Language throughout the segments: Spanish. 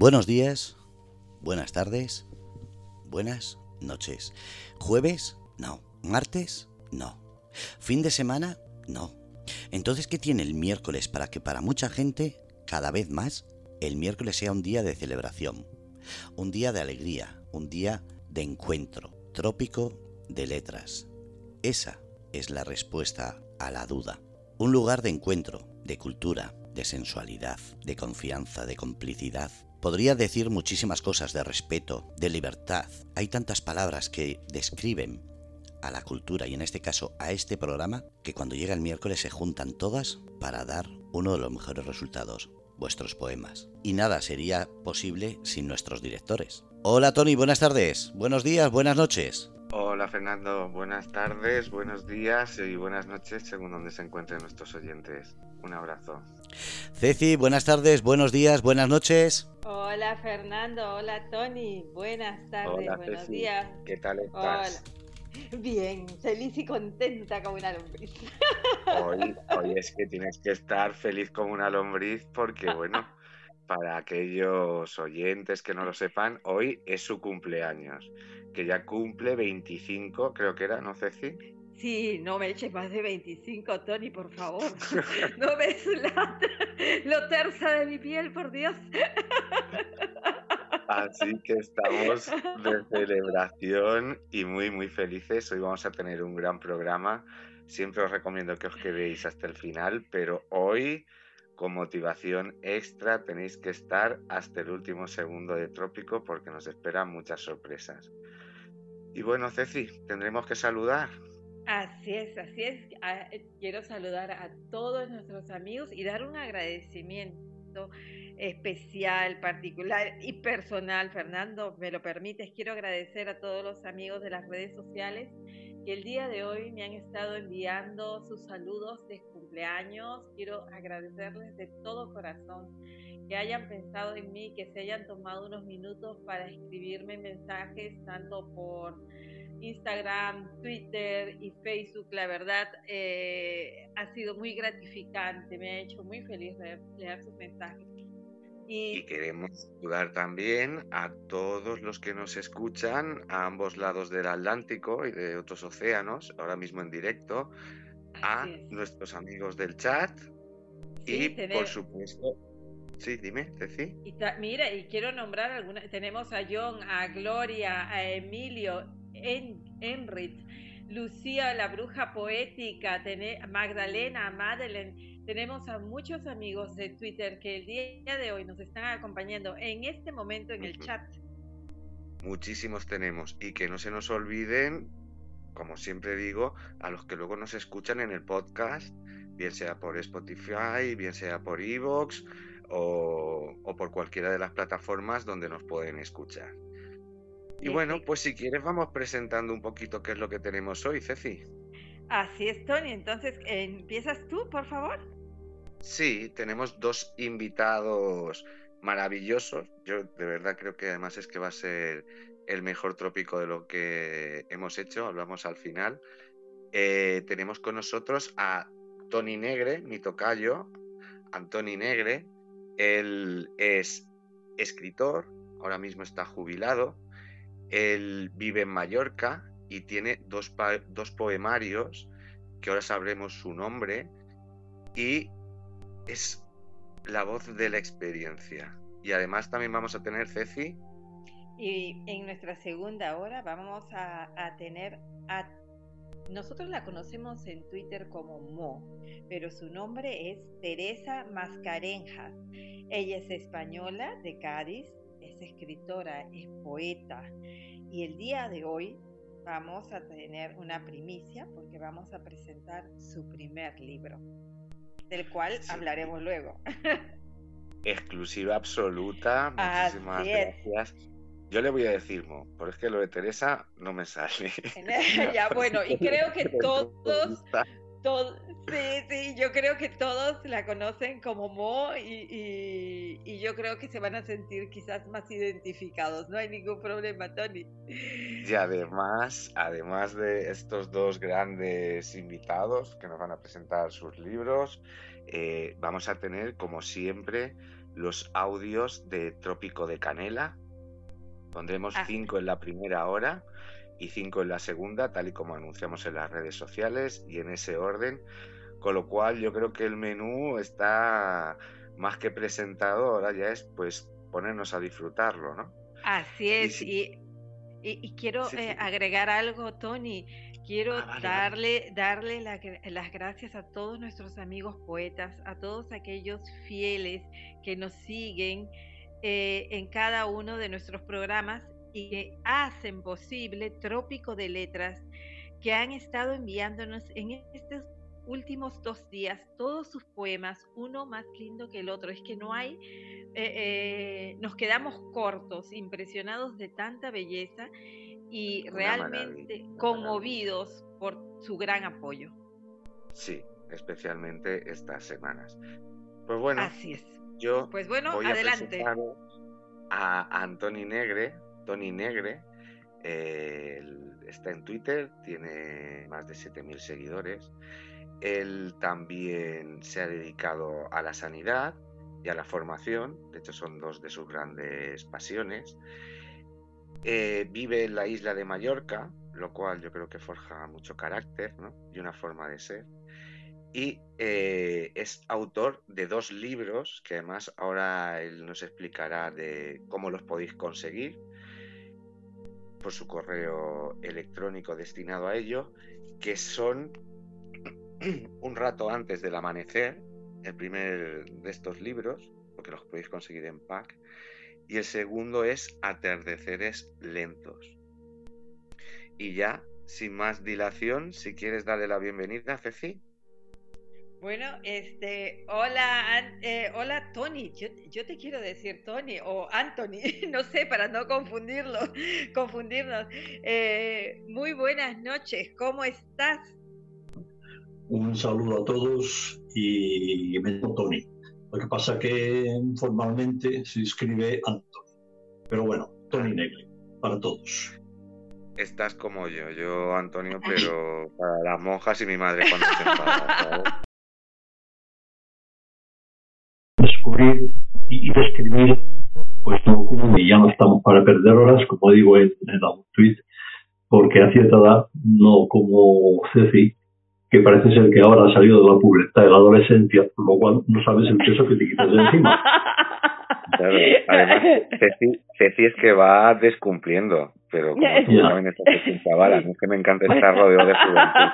Buenos días, buenas tardes, buenas noches. ¿Jueves? No. ¿Martes? No. ¿Fin de semana? No. Entonces, ¿qué tiene el miércoles para que para mucha gente, cada vez más, el miércoles sea un día de celebración, un día de alegría, un día de encuentro, trópico de letras? Esa es la respuesta a la duda. Un lugar de encuentro, de cultura, de sensualidad, de confianza, de complicidad. Podría decir muchísimas cosas de respeto, de libertad. Hay tantas palabras que describen a la cultura y en este caso a este programa que cuando llega el miércoles se juntan todas para dar uno de los mejores resultados, vuestros poemas. Y nada sería posible sin nuestros directores. Hola Tony, buenas tardes, buenos días, buenas noches. Hola Fernando, buenas tardes, buenos días y buenas noches según donde se encuentren nuestros oyentes. Un abrazo. Ceci, buenas tardes, buenos días, buenas noches. Hola Fernando, hola Tony, buenas tardes, buenos días. ¿Qué tal estás? Bien, feliz y contenta como una lombriz. Hoy, hoy es que tienes que estar feliz como una lombriz porque, bueno, para aquellos oyentes que no lo sepan, hoy es su cumpleaños, que ya cumple 25, creo que era, ¿no, Ceci? Sí, no me eches más de 25, Tony, por favor. No ves la, lo tersa de mi piel, por Dios. Así que estamos de celebración y muy, muy felices. Hoy vamos a tener un gran programa. Siempre os recomiendo que os quedéis hasta el final, pero hoy, con motivación extra, tenéis que estar hasta el último segundo de Trópico porque nos esperan muchas sorpresas. Y bueno, Ceci, tendremos que saludar. Así es, así es. Ah, quiero saludar a todos nuestros amigos y dar un agradecimiento especial, particular y personal, Fernando, me lo permites, quiero agradecer a todos los amigos de las redes sociales que el día de hoy me han estado enviando sus saludos de cumpleaños. Quiero agradecerles de todo corazón que hayan pensado en mí, que se hayan tomado unos minutos para escribirme mensajes tanto por Instagram, Twitter y Facebook. La verdad eh, ha sido muy gratificante, me ha hecho muy feliz leer sus mensajes. Y... queremos saludar también a todos los que nos escuchan a ambos lados del Atlántico y de otros océanos, ahora mismo en directo, a nuestros amigos del chat y por supuesto Sí, dime, Ceci. Y mira, y quiero nombrar algunas. Tenemos a John, a Gloria, a Emilio, Enrich, Lucía, la bruja poética, Magdalena, Madeleine, tenemos a muchos amigos de Twitter que el día de hoy nos están acompañando en este momento en el chat. Muchísimos tenemos y que no se nos olviden, como siempre digo, a los que luego nos escuchan en el podcast, bien sea por Spotify, bien sea por Evox o, o por cualquiera de las plataformas donde nos pueden escuchar. Y bueno, pues si quieres vamos presentando un poquito qué es lo que tenemos hoy, Ceci. Así es, Tony. Entonces, ¿empiezas tú, por favor? Sí, tenemos dos invitados maravillosos. Yo de verdad creo que además es que va a ser el mejor trópico de lo que hemos hecho. Hablamos al final. Eh, tenemos con nosotros a Tony Negre, mi tocayo, Antoni Negre. Él es escritor, ahora mismo está jubilado. Él vive en Mallorca y tiene dos, dos poemarios que ahora sabremos su nombre. Y es la voz de la experiencia. Y además también vamos a tener Ceci. Y en nuestra segunda hora vamos a, tener a... Nosotros la conocemos en Twitter como Mo, pero su nombre es Teresa Mascarenjas. Ella es española de Cádiz, es escritora, es poeta. Y el día de hoy vamos a tener una primicia porque vamos a presentar su primer libro del cual hablaremos luego. Exclusiva absoluta, muchísimas gracias. Yo le voy a decir, Mo, pero es que lo de Teresa no me sale. ya, bueno, y creo que todos, todos, sí, sí, yo creo que todos la conocen como Mo y, y, yo creo que se van a sentir quizás más identificados. No hay ningún problema, Tony. Y además, además de estos dos grandes invitados que nos van a presentar sus libros, eh, vamos a tener, como siempre, los audios de Trópico de Canela. Pondremos Ah. cinco en la primera hora y cinco en la segunda, tal y como anunciamos en las redes sociales y en ese orden. Con lo cual yo creo que el menú está más que presentado, ahora ya es pues ponernos a disfrutarlo, ¿no? Así es, y, y- y quiero Sí, sí. eh, agregar algo, Tony. Quiero Ah, vale, vale. darle, darle la las gracias a todos nuestros amigos poetas, a todos aquellos fieles que nos siguen eh, en cada uno de nuestros programas y que hacen posible Trópico de Letras, que han estado enviándonos en estos últimos dos días todos sus poemas, uno más lindo que el otro. Es que no hay eh, eh, nos quedamos cortos, impresionados de tanta belleza y Una realmente maravilla, conmovidos por su gran apoyo. Sí, especialmente estas semanas. Pues bueno, Así es. yo Pues bueno, voy a adelante. presentaros a Antoni Negre, Tony Negre. él está en Twitter, tiene más de 7.000 seguidores. Él también se ha dedicado a la sanidad y a la formación, de hecho son dos de sus grandes pasiones. Eh, vive en la isla de Mallorca, lo cual yo creo que forja mucho carácter y una forma de ser. Y eh, es autor de dos libros que además ahora él nos explicará de cómo los podéis conseguir por su correo electrónico destinado a ello, que son Un rato antes del amanecer, el primer de estos libros, porque los podéis conseguir en pack, y el segundo es Atardeceres lentos. Y ya, sin más dilación, si quieres darle la bienvenida, Ceci. Bueno, este, hola, eh, hola Tony, yo, yo te quiero decir Tony o Anthony, no sé, para no confundirlo, confundirnos. Eh, muy buenas noches, ¿cómo estás? Un saludo a todos y me llamo Tony. Lo que pasa que formalmente se escribe Anthony. Pero bueno, Tony Negre, para todos. Estás como yo, yo Antonio, pero para las monjas y mi madre cuando se enfada. Descubrir y y describir, pues no como y ya no estamos para perder horas, como digo en, en algún tweet, porque a cierta edad, no como Ceci, que parece ser que ahora ha salido de la pubertad, de la adolescencia, por lo cual no sabes el peso que te quitas de encima. Claro, además, Ceci, Ceci es que va descumpliendo, pero como tú Ya. también estás un chaval, a mí es que me encanta estar rodeado de juventud.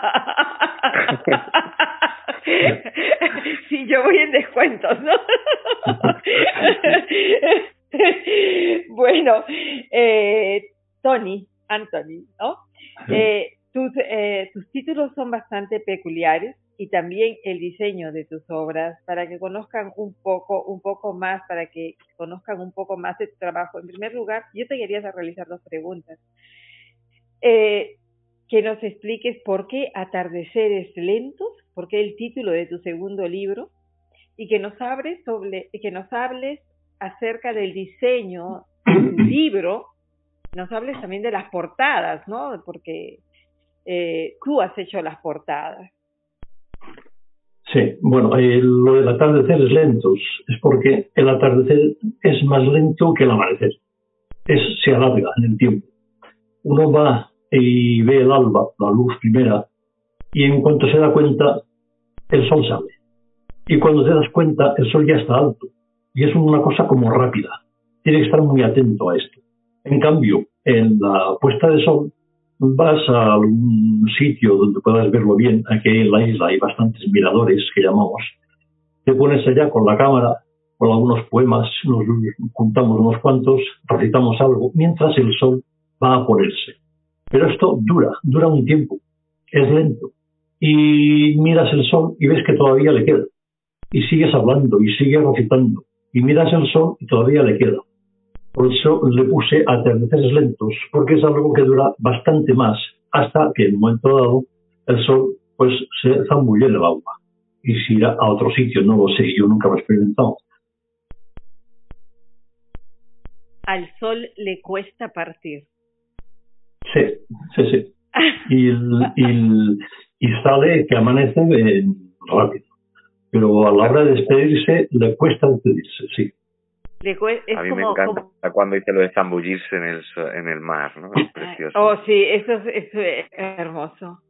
Sí, yo voy en descuentos, ¿no? bueno, eh, Tony, Anthony, ¿no? Eh, tus, eh, tus títulos son bastante peculiares y también el diseño de tus obras para que conozcan un poco, un poco más, para que conozcan un poco más de tu trabajo. En primer lugar, yo te quería realizar dos preguntas. Eh, que nos expliques por qué Atardeceres Lentos, por qué el título de tu segundo libro, y que nos hables sobre, que nos hables acerca del diseño de tu libro, nos hables también de las portadas, ¿no? Porque eh, tú has hecho las portadas. Sí, bueno, eh, lo del atardecer es lentos, es porque el atardecer es más lento que el amanecer. Es, se alarga en el tiempo. Uno va y ve el alba, la luz primera, y en cuanto se da cuenta, el sol sale. Y cuando te das cuenta, el sol ya está alto. Y es una cosa como rápida. Tienes que estar muy atento a esto. En cambio, en la puesta de sol, vas a algún sitio donde puedas verlo bien, aquí en la isla hay bastantes miradores que llamamos, te pones allá con la cámara, con algunos poemas, nos juntamos unos cuantos, recitamos algo, mientras el sol va a ponerse. Pero esto dura, dura un tiempo, es lento. Y miras el sol y ves que todavía le queda. Y sigues hablando y sigues recitando. Y miras el sol y todavía le queda. Por eso le puse atardeceres lentos, porque es algo que dura bastante más, hasta que en un momento dado el sol pues se zambulle en el agua. Y si irá a otro sitio, no lo sé, yo nunca lo he experimentado. Al sol le cuesta partir. Sí, sí, sí. Y, el- y, el- y sale que amanece eh, rápido. Pero a la hora de despedirse le cuesta despedirse, sí. a mí me encanta cuando dice lo de zambullirse en el, en el mar, ¿no? Es precioso. Oh, sí, eso, eso es hermoso.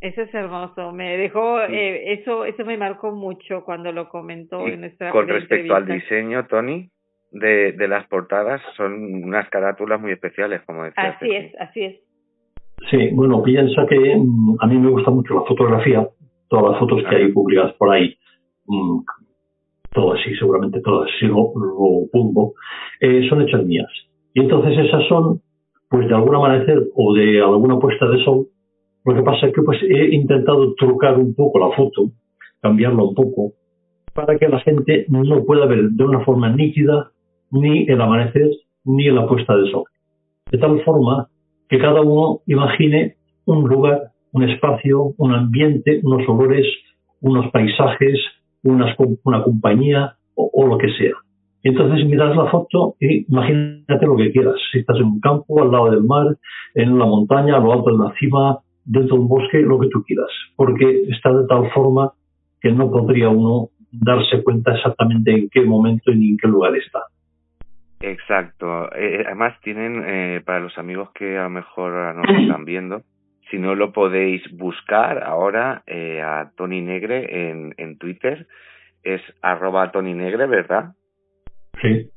Eso es hermoso. Me dejó, eh, eso, eso me marcó mucho cuando lo comentó en nuestra Con respecto al diseño, Tony, de, de las portadas, son unas carátulas muy especiales, como decía. Así es, así es. Sí, bueno, piensa que mm, a mí me gusta mucho la fotografía, todas las fotos que hay publicadas por ahí, mm, todas sí, seguramente todas, si no lo pongo, eh, son hechas mías. Y entonces esas son, pues de algún amanecer o de alguna puesta de sol, lo que pasa es que pues he intentado trucar un poco la foto, cambiarla un poco, para que la gente no pueda ver de una forma nítida ni el amanecer ni la puesta de sol. De tal forma que cada uno imagine un lugar, un espacio, un ambiente, unos olores, unos paisajes, una, compañía o, lo que sea. Entonces miras la foto y imagínate lo que quieras. Si estás en un campo, al lado del mar, en una montaña, a lo alto de la cima, dentro de un bosque, lo que tú quieras. Porque está de tal forma que no podría uno darse cuenta exactamente en qué momento y en qué lugar está. Exacto. Eh, eh, además tienen, eh, para los amigos que a lo mejor nos están viendo, si no lo podéis buscar ahora a Tony Negre en, en Twitter, es arroba Tony Negre, ¿verdad? Sí.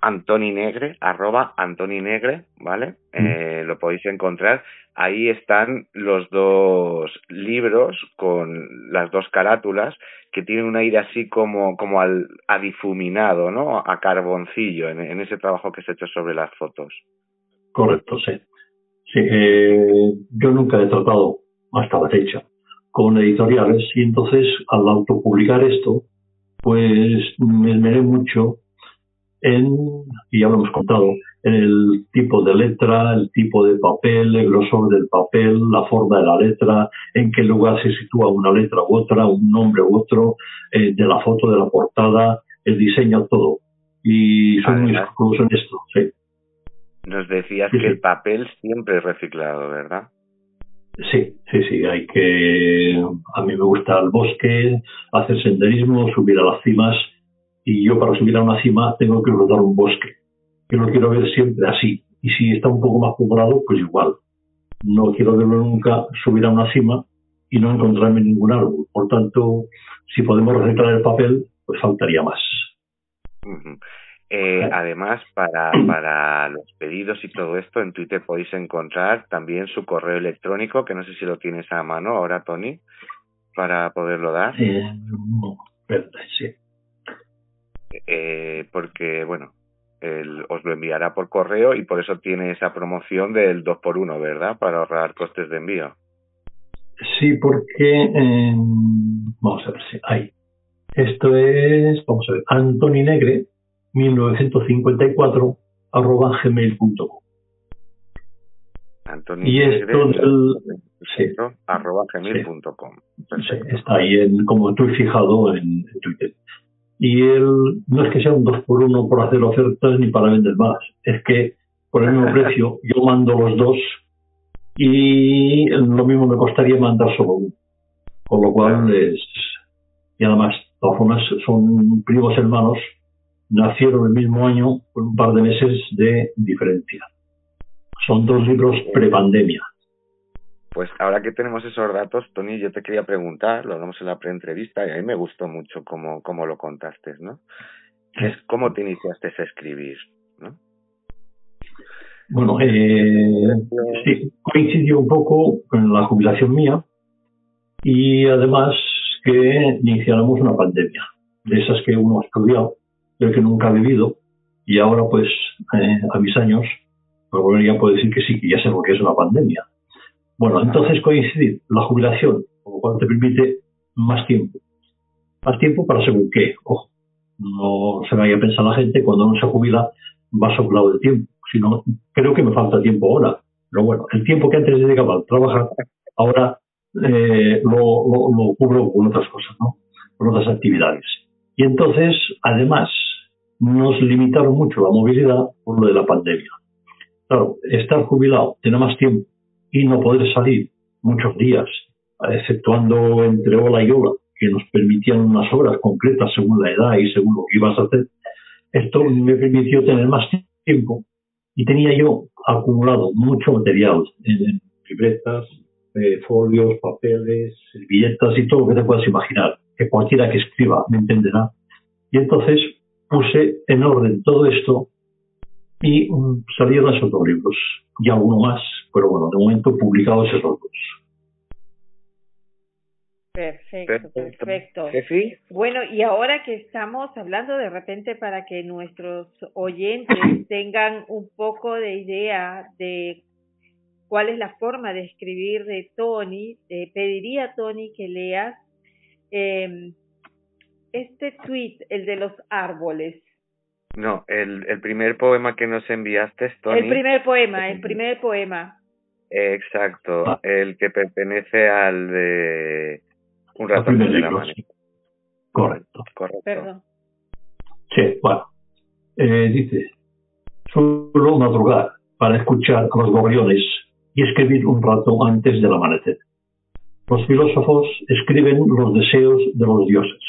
Antoni Negre, arroba Antoni Negre, ¿vale? Mm. Eh, lo podéis encontrar. Ahí están los dos libros con las dos carátulas que tienen un aire así como, como al, a difuminado, ¿no? A carboncillo en, ese trabajo que se ha hecho sobre las fotos. Correcto, sí. Sí, eh, yo nunca he tratado hasta la fecha con editoriales y entonces al autopublicar esto, pues me esmeré mucho en, y ya lo hemos contado, en el tipo de letra, el tipo de papel, el grosor del papel, la forma de la letra, en qué lugar se sitúa una letra u otra, un nombre u otro, eh, de la foto, de la portada, el diseño, todo. Y soy muy escrupuloso en esto, sí. Nos decías que el papel siempre es reciclado, ¿verdad? Sí, sí, sí, hay que... A mí me gusta el bosque, hacer senderismo, subir a las cimas y yo para subir a una cima tengo que rodar un bosque. Yo lo quiero ver siempre así. Y si está un poco más poblado, pues igual. No quiero verlo nunca subir a una cima y no encontrarme ningún árbol. Por tanto, si podemos reciclar el papel, pues faltaría más. Eh, además, para, para los pedidos y todo esto, en Twitter podéis encontrar también su correo electrónico, que no sé si lo tienes a mano ahora, Tony, para poderlo dar. Eh, sí. Eh, porque, bueno, el, os lo enviará por correo y por eso tiene esa promoción del 2x1, ¿verdad? Para ahorrar costes de envío. Sí, porque. Eh, vamos a ver si hay. Esto es, vamos a ver, Antoni Negre, 1954, arroba gmail.com. y esto del, sí. arroba gmail.com. Sí, está ahí en, como tú fijado en Twitter y él no es que sea un 2 por 1 por hacer ofertas ni para vender más, es que por el mismo precio yo mando los dos y lo mismo me costaría mandar solo uno. Con lo cual es, y además, de todas son primos hermanos, nacieron el mismo año con un par de meses de diferencia. Son dos libros prepandemia. Pues ahora que tenemos esos datos, Tony, yo te quería preguntar, lo hablamos en la preentrevista y a mí me gustó mucho cómo, cómo lo contaste, ¿no? Es cómo te iniciaste a escribir, ¿no? Bueno, eh, sí, coincidió un poco con la jubilación mía y además que iniciáramos una pandemia, de esas que uno ha estudiado, pero que nunca ha vivido y ahora pues eh, a mis años, pues volvería a poder decir que sí, que ya sé lo que es una pandemia bueno, entonces coincidir la jubilación, con lo cual te permite más tiempo. Más tiempo para según qué. Ojo, no se vaya a pensar la gente cuando uno se jubila va soplado de tiempo. Sino, creo que me falta tiempo ahora. Pero bueno, el tiempo que antes dedicaba a trabajar, ahora eh, lo, lo, cubro con otras cosas, ¿no? Con otras actividades. Y entonces, además, nos limitaron mucho la movilidad por lo de la pandemia. Claro, estar jubilado, tener más tiempo y no poder salir muchos días, exceptuando entre ola y ola, que nos permitían unas obras concretas según la edad y según lo que ibas a hacer, esto me permitió tener más tiempo y tenía yo acumulado mucho material en, libretas, eh, folios, papeles, servilletas y todo lo que te puedas imaginar, que cualquiera que escriba me entenderá. Y entonces puse en orden todo esto y um, salieron esos dos libros, ya uno más, pero bueno, de momento publicados esos dos. Perfecto, perfecto. Bueno, y ahora que estamos hablando de repente para que nuestros oyentes tengan un poco de idea de cuál es la forma de escribir de Tony, pediría a Tony que leas eh, este tweet, el de los árboles. No, el, el primer poema que nos enviaste, Tony. El primer poema, el primer poema. Exacto, ah. el que pertenece al de un ratón de la mano. Correcto. Correcto. Perdón. Sí, bueno. Eh, dice, solo madrugar para escuchar a los gorriones y escribir un rato antes del amanecer. Los filósofos escriben los deseos de los dioses,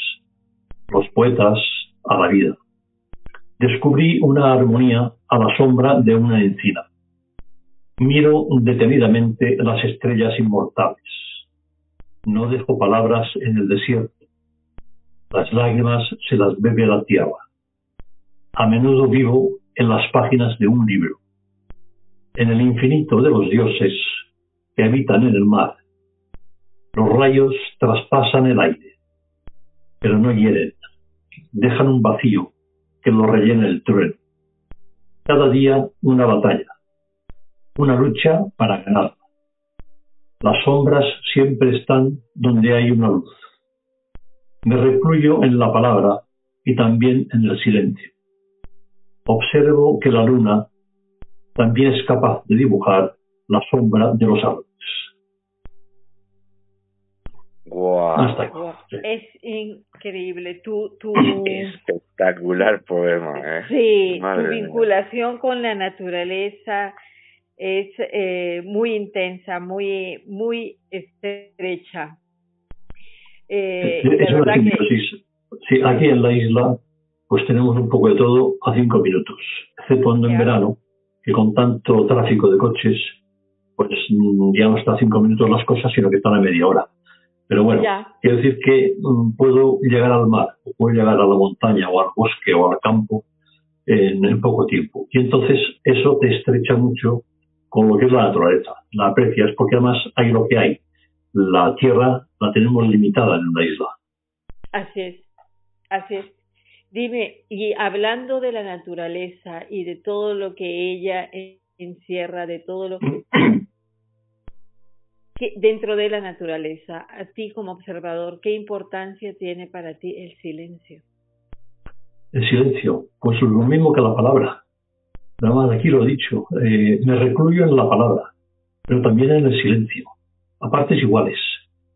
los poetas a la vida. Descubrí una armonía a la sombra de una encina. Miro detenidamente las estrellas inmortales. No dejo palabras en el desierto. Las lágrimas se las bebe la tierra. A menudo vivo en las páginas de un libro. En el infinito de los dioses que habitan en el mar. Los rayos traspasan el aire, pero no hieren. Dejan un vacío que lo rellena el trueno. Cada día una batalla, una lucha para ganar. Las sombras siempre están donde hay una luz. Me recluyo en la palabra y también en el silencio. Observo que la luna también es capaz de dibujar la sombra de los árboles. Es increíble. Tu, tu... Espectacular poema. ¿eh? Sí, tu vinculación con la naturaleza es eh, muy intensa, muy, muy estrecha. Eh, sí, aquí en la isla pues tenemos un poco de todo a cinco minutos, exceptuando en verano, que con tanto tráfico de coches, pues ya no está a cinco minutos las cosas, sino que están a media hora. Pero bueno, quiero decir que mm, puedo llegar al mar, o puedo llegar a la montaña, o al bosque, o al campo en, poco tiempo. Y entonces eso te estrecha mucho con lo que es la naturaleza. La aprecias porque además hay lo que hay. La tierra la tenemos limitada en una isla. Así es, así es. Dime, y hablando de la naturaleza y de todo lo que ella encierra, de todo lo que dentro de la naturaleza, a ti como observador, ¿qué importancia tiene para ti el silencio? El silencio, pues lo mismo que la palabra. Nada más aquí lo he dicho, eh, me recluyo en la palabra, pero también en el silencio, a partes iguales.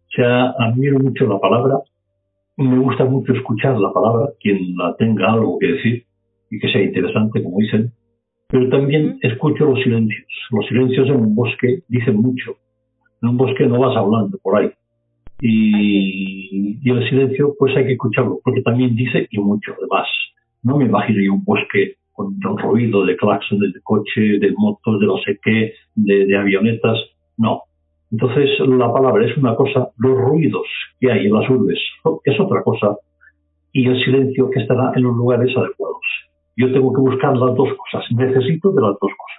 O sea, admiro mucho la palabra, me gusta mucho escuchar la palabra, quien la tenga algo que decir y que sea interesante, como dicen, pero también escucho los silencios. Los silencios en un bosque dicen mucho en un bosque no vas hablando por ahí. Y, y, el silencio, pues hay que escucharlo, porque también dice y mucho además. No me imagino yo un bosque con un ruido de claxones de coches, de motos, de no sé qué, de, avionetas. No. Entonces, la palabra es una cosa, los ruidos que hay en las urbes es otra cosa, y el silencio que estará en los lugares adecuados. Yo tengo que buscar las dos cosas, necesito de las dos cosas.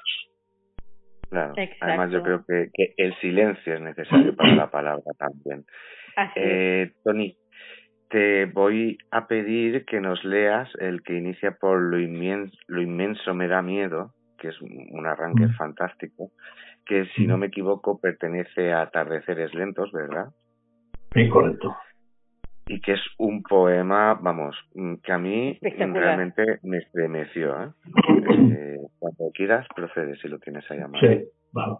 Claro. Además, yo creo que, que, el silencio es necesario para la palabra también. eh, Tony, te voy a pedir que nos leas el que inicia por lo inmenso, lo inmenso me da miedo, que es un arranque fantástico, que si no me equivoco pertenece a Atardeceres Lentos, ¿verdad? Sí, correcto y que es un poema, vamos, mm, que a mí realmente me estremeció. ¿eh? ¿eh? cuando quieras, procede si lo tienes ahí a mano. Sí, vale.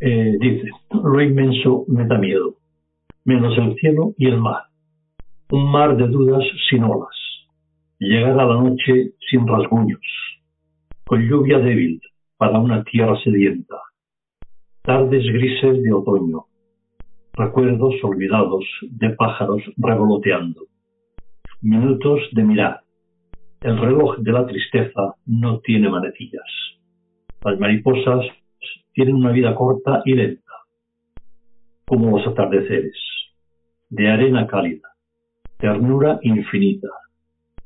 Eh, dice, lo inmenso me da miedo, menos el cielo y el mar. Un mar de dudas sin olas. Llegar a la noche sin rasguños. Con lluvia débil para una tierra sedienta. Tardes grises de otoño. recuerdos olvidados de pájaros revoloteando, minutos de mirar. El reloj de la tristeza no tiene manecillas. Las mariposas tienen una vida corta y lenta, como los atardeceres, de arena cálida, ternura infinita,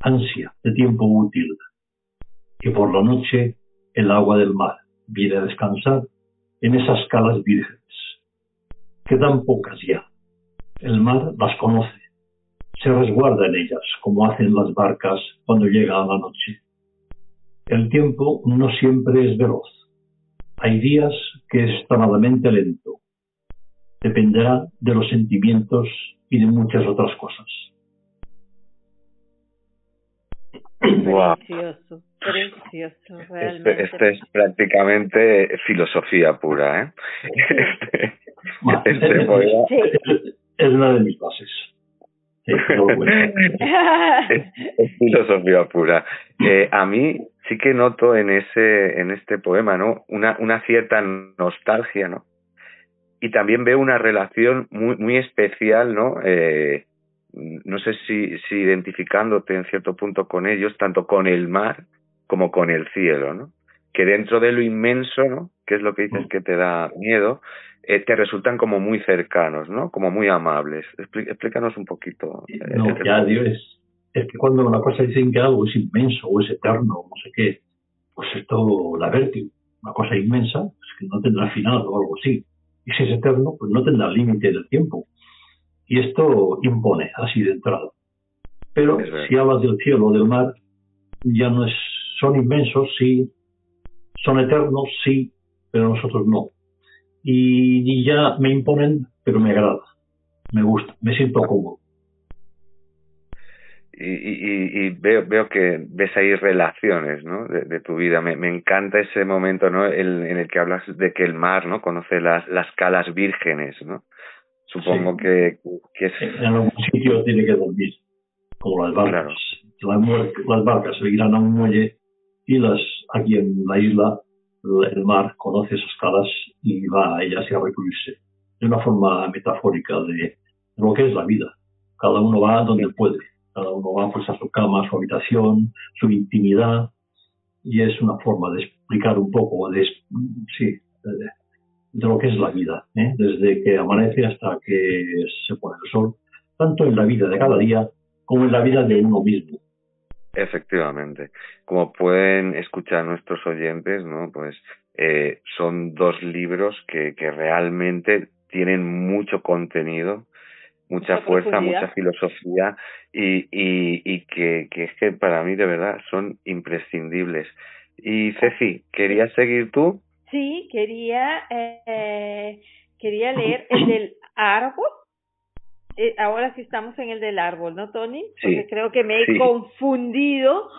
ansia de tiempo útil, y por la noche el agua del mar viene a descansar en esas calas vírgenes. Quedan pocas ya. El mar las conoce, se resguarda en ellas, como hacen las barcas cuando llega la noche. El tiempo no siempre es veloz. Hay días que es extremadamente lento. Dependerá de los sentimientos y de muchas otras cosas. Precioso, precioso, este, realmente. Este, es prácticamente filosofía pura, ¿eh? Este, este poema es una de mis bases. es, filosofía pura. Eh, a mí sí que noto en ese, en este poema, ¿no? Una, una cierta nostalgia, ¿no? Y también veo una relación muy, muy especial, ¿no? Eh, no sé si, si identificándote en cierto punto con ellos, tanto con el mar como con el cielo, ¿no? Que dentro de lo inmenso, ¿no? Que es lo que dices mm. que te da miedo, eh, te resultan como muy cercanos, ¿no? Como muy amables. explícanos un poquito. Eh, no, ya, Dios, es que cuando una cosa dicen que algo es inmenso o es eterno, no sé qué, pues esto la vértigo. Una cosa inmensa es que no tendrá final o algo así. Y si es eterno, pues no tendrá límite del tiempo. Y esto impone así de entrada. Pero si hablas del cielo o del mar, ya no es, son inmensos, sí, son eternos, sí, pero nosotros no. Y, ya me imponen, pero me agrada, me gusta, me siento cómodo. Y, y, y, veo, veo que ves ahí relaciones ¿no? de, tu vida. Me, me, encanta ese momento ¿no? El, en el que hablas de que el mar no conoce las, las calas vírgenes. ¿no? Supongo que, que es... En algún sitio tiene que dormir, como las barcas. Las, barcas se irán a un muelle y las aquí en la isla el mar conoce esas calas y va a ellas y a recluirse. De una forma metafórica de, lo que es la vida. Cada uno va donde puede. Cada uno va pues, a su cama, a su habitación, su intimidad. Y es una forma de explicar un poco, de, sí, de lo que es la vida, ¿eh? desde que amanece hasta que se pone el sol, tanto en la vida de cada día como en la vida de uno mismo. Efectivamente. Como pueden escuchar nuestros oyentes, ¿no? Pues eh, son dos libros que, que realmente tienen mucho contenido, mucha, fuerza, mucha filosofía y, y, y que, que es que para mí de verdad son imprescindibles. Y Ceci, ¿querías seguir tú? Sí, quería, eh, quería leer el del árbol. Eh, ahora sí estamos en el del árbol, ¿no, Tony? Porque creo que me he confundido.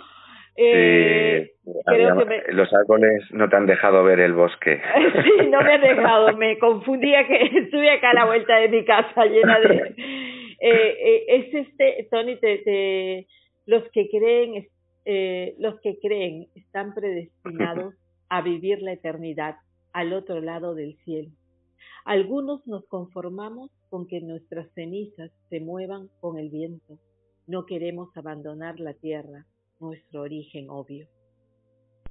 Eh, creo que Los árboles no te han dejado ver el bosque. sí, no me han dejado. Me confundía que estuve acá a la vuelta de mi casa llena de... Eh, eh, es este, Tony, te, te, los que creen, los que creen están predestinados a vivir la eternidad al otro lado del cielo. Algunos nos conformamos con que nuestras cenizas se muevan con el viento. No queremos abandonar la tierra, nuestro origen obvio.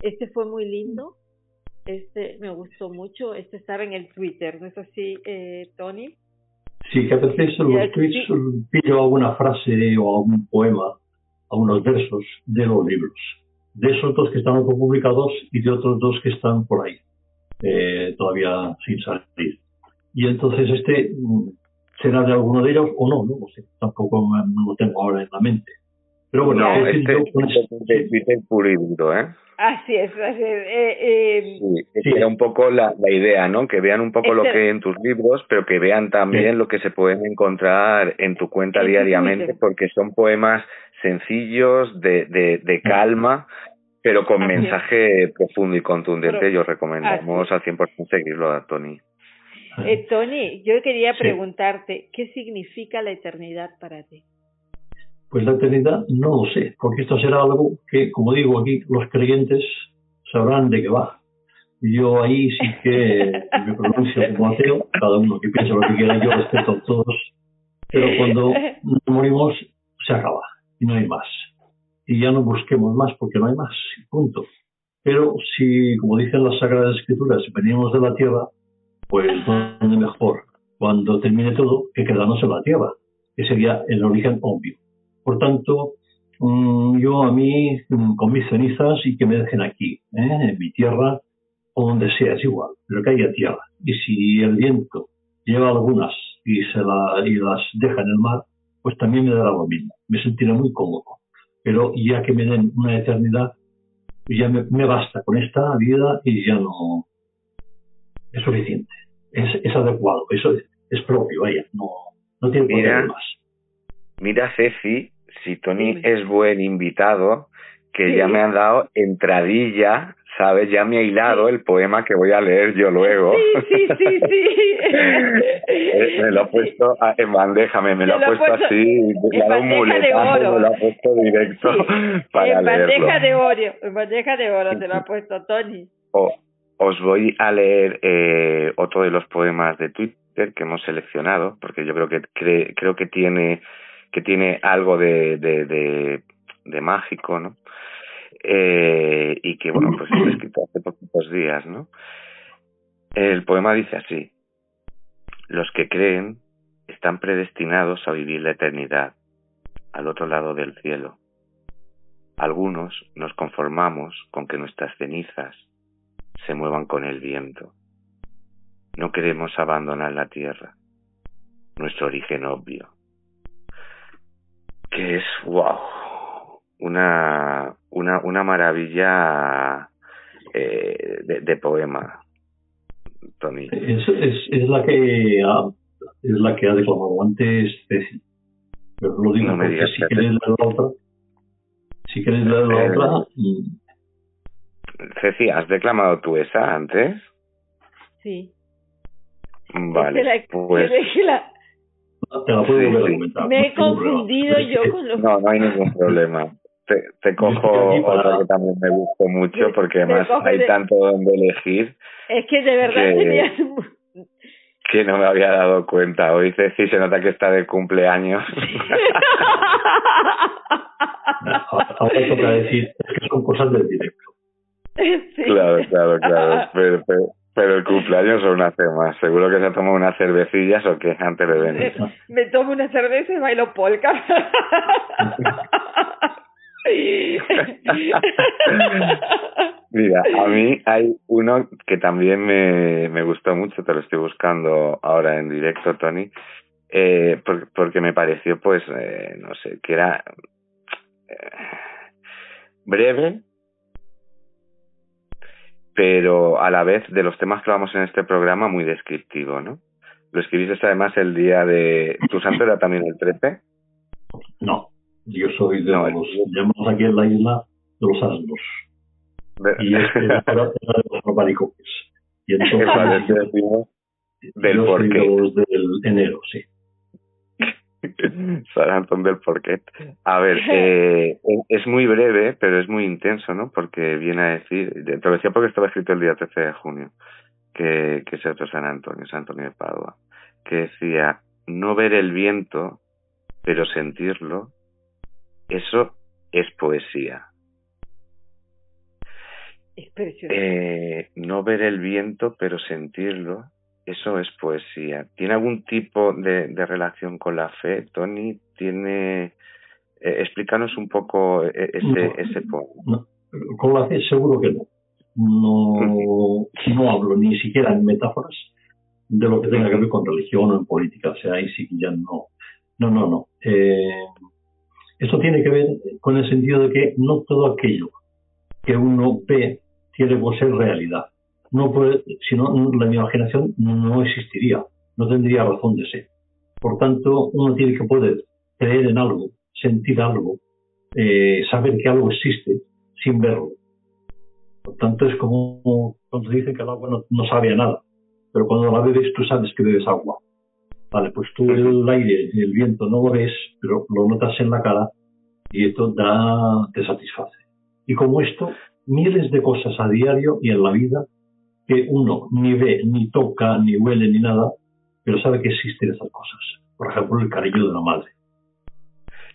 Este fue muy lindo. Este me gustó mucho. Este estaba en el Twitter, ¿no es así, eh, Tony? Sí, que a veces en los tweets pido alguna frase o algún poema, algunos versos de los libros de esos dos que están autopublicados y de otros dos que están por ahí, eh, todavía sin salir. Y entonces este mm, será de alguno de ellos o no, no, sé, tampoco lo tengo ahora en la mente. Pero bueno, no, este es puro y duro, ¿eh? Así es, así es. Eh, eh, sí, era un poco la, la, idea, ¿no? Que vean un poco lo que hay en tus libros, pero que vean también lo que se pueden encontrar en tu cuenta diariamente, porque son poemas sencillos, de, de, de calma, pero con mensaje profundo y contundente. yo recomendamos al 100% seguirlo a Tony. Eh, Tony, yo quería preguntarte, ¿qué significa la eternidad para ti? Pues la eternidad no lo sé, porque esto será algo que, como digo aquí, los creyentes sabrán de qué va. yo ahí sí que me pronuncio como ateo, cada uno que piense lo que quiera, yo respeto a todos, pero cuando nos morimos se acaba y no hay más. Y ya no busquemos más porque no hay más, punto. Pero si, como dicen las Sagradas Escrituras, venimos de la tierra, pues ¿dónde mejor? Cuando termine todo, que quedarnos en la tierra, que sería el origen obvio. Por tanto, mm, yo a mí, mm, con mis cenizas y que me dejen aquí, ¿eh? en mi tierra, o donde sea, es igual, pero que haya tierra. Y si el viento lleva algunas y, se la, y las deja en el mar, pues también me dará lo mismo. Me sentiré muy cómodo. Pero ya que me den una eternidad, ya me, basta con esta vida y ya no es suficiente. Es, adecuado, eso es, propio, vaya, no, no tiene mira, más. Mira, Ceci, si Tony es buen invitado, que ya me han dado entradilla ¿sabes? Ya me ha hilado el poema que voy a leer yo luego. Sí, sí, sí, sí. me lo ha puesto en bandeja, me, lo ha puesto así, me lo ha puesto directo para en bandeja de oro, en bandeja de oro te lo ha puesto Tony. os voy a leer eh, otro de los poemas de Twitter que hemos seleccionado, porque yo creo que creo que tiene que tiene algo de, de, de, de mágico, ¿no? Eh, y que, bueno, pues he escrito hace poquitos días, ¿no? El poema dice así, los que creen están predestinados a vivir la eternidad al otro lado del cielo. Algunos nos conformamos con que nuestras cenizas se muevan con el viento. No queremos abandonar la tierra, nuestro origen obvio. Que es, wow, una, una, una maravilla eh, de, poema, Tony. Es, es, es, la que ha, es la que ha declamado antes Ceci. Pero lo digo porque si quieres leer la otra, si quieres leer la eh, otra... Ceci, ¿has declamado tú esa antes? Sí. Vale, pues... Te la puedo comentar. Me he confundido yo con los... No, no hay ningún problema te, te cojo otra que también me gustó mucho porque además hay tanto donde elegir. Es que de verdad que, no me había dado cuenta. Hoy sí se nota que está de cumpleaños. Ahora toca decir que son cosas del directo. Claro, claro, claro. Pero, pero, el cumpleaños aún hace más. Seguro que se toma unas cervecillas o qué antes de venir. Me, me tomo una cerveza y bailo polka. Mira, a mí hay uno que también me, me gustó mucho, te lo estoy buscando ahora en directo, Tony, eh, porque, me pareció, pues, eh, no sé, que era eh, breve, pero a la vez de los temas que vamos en este programa muy descriptivo, ¿no? Lo escribiste además el día de... ¿Tu santo era también el 13? No. Yo soy de los, llamamos aquí en la isla de los asnos. Y este era de los albaricoques. Y entonces, del porqué. del enero, sí. San Antón del Porquet. A ver, eh, es muy breve, pero es muy intenso, ¿no? Porque viene a decir, te lo decía porque estaba escrito el día 13 de junio, que, que es otro San Antonio, San Antonio de Padua, que decía, no ver el viento, pero sentirlo, eso es poesía. Es precioso. Eh, no ver el viento, pero sentirlo, eso es poesía. ¿Tiene algún tipo de, de relación con la fe, Tony? ¿Tiene... Eh, explícanos un poco eh, ese, ese poema. con la fe seguro que no. No, no hablo ni siquiera en metáforas de lo que tenga que ver con religión o en política. O sea, ahí sí que ya no. No, no, no. Eh, esto tiene que ver con el sentido de que no todo aquello que uno ve tiene por ser realidad. No puede, si no, la imaginación no existiría, no tendría razón de ser. Por tanto, uno tiene que poder creer en algo, sentir algo, eh, saber que algo existe sin verlo. Por tanto, es como cuando dicen que el agua no, sabe nada, pero cuando la bebes tú sabes que bebes agua. Vale, pues tú el aire, el viento no lo ves, pero lo notas en la cara y esto da, te satisface. Y como esto, miles de cosas a diario y en la vida que uno ni ve, ni toca, ni huele, ni nada, pero sabe que existen esas cosas. Por ejemplo, el cariño de la madre.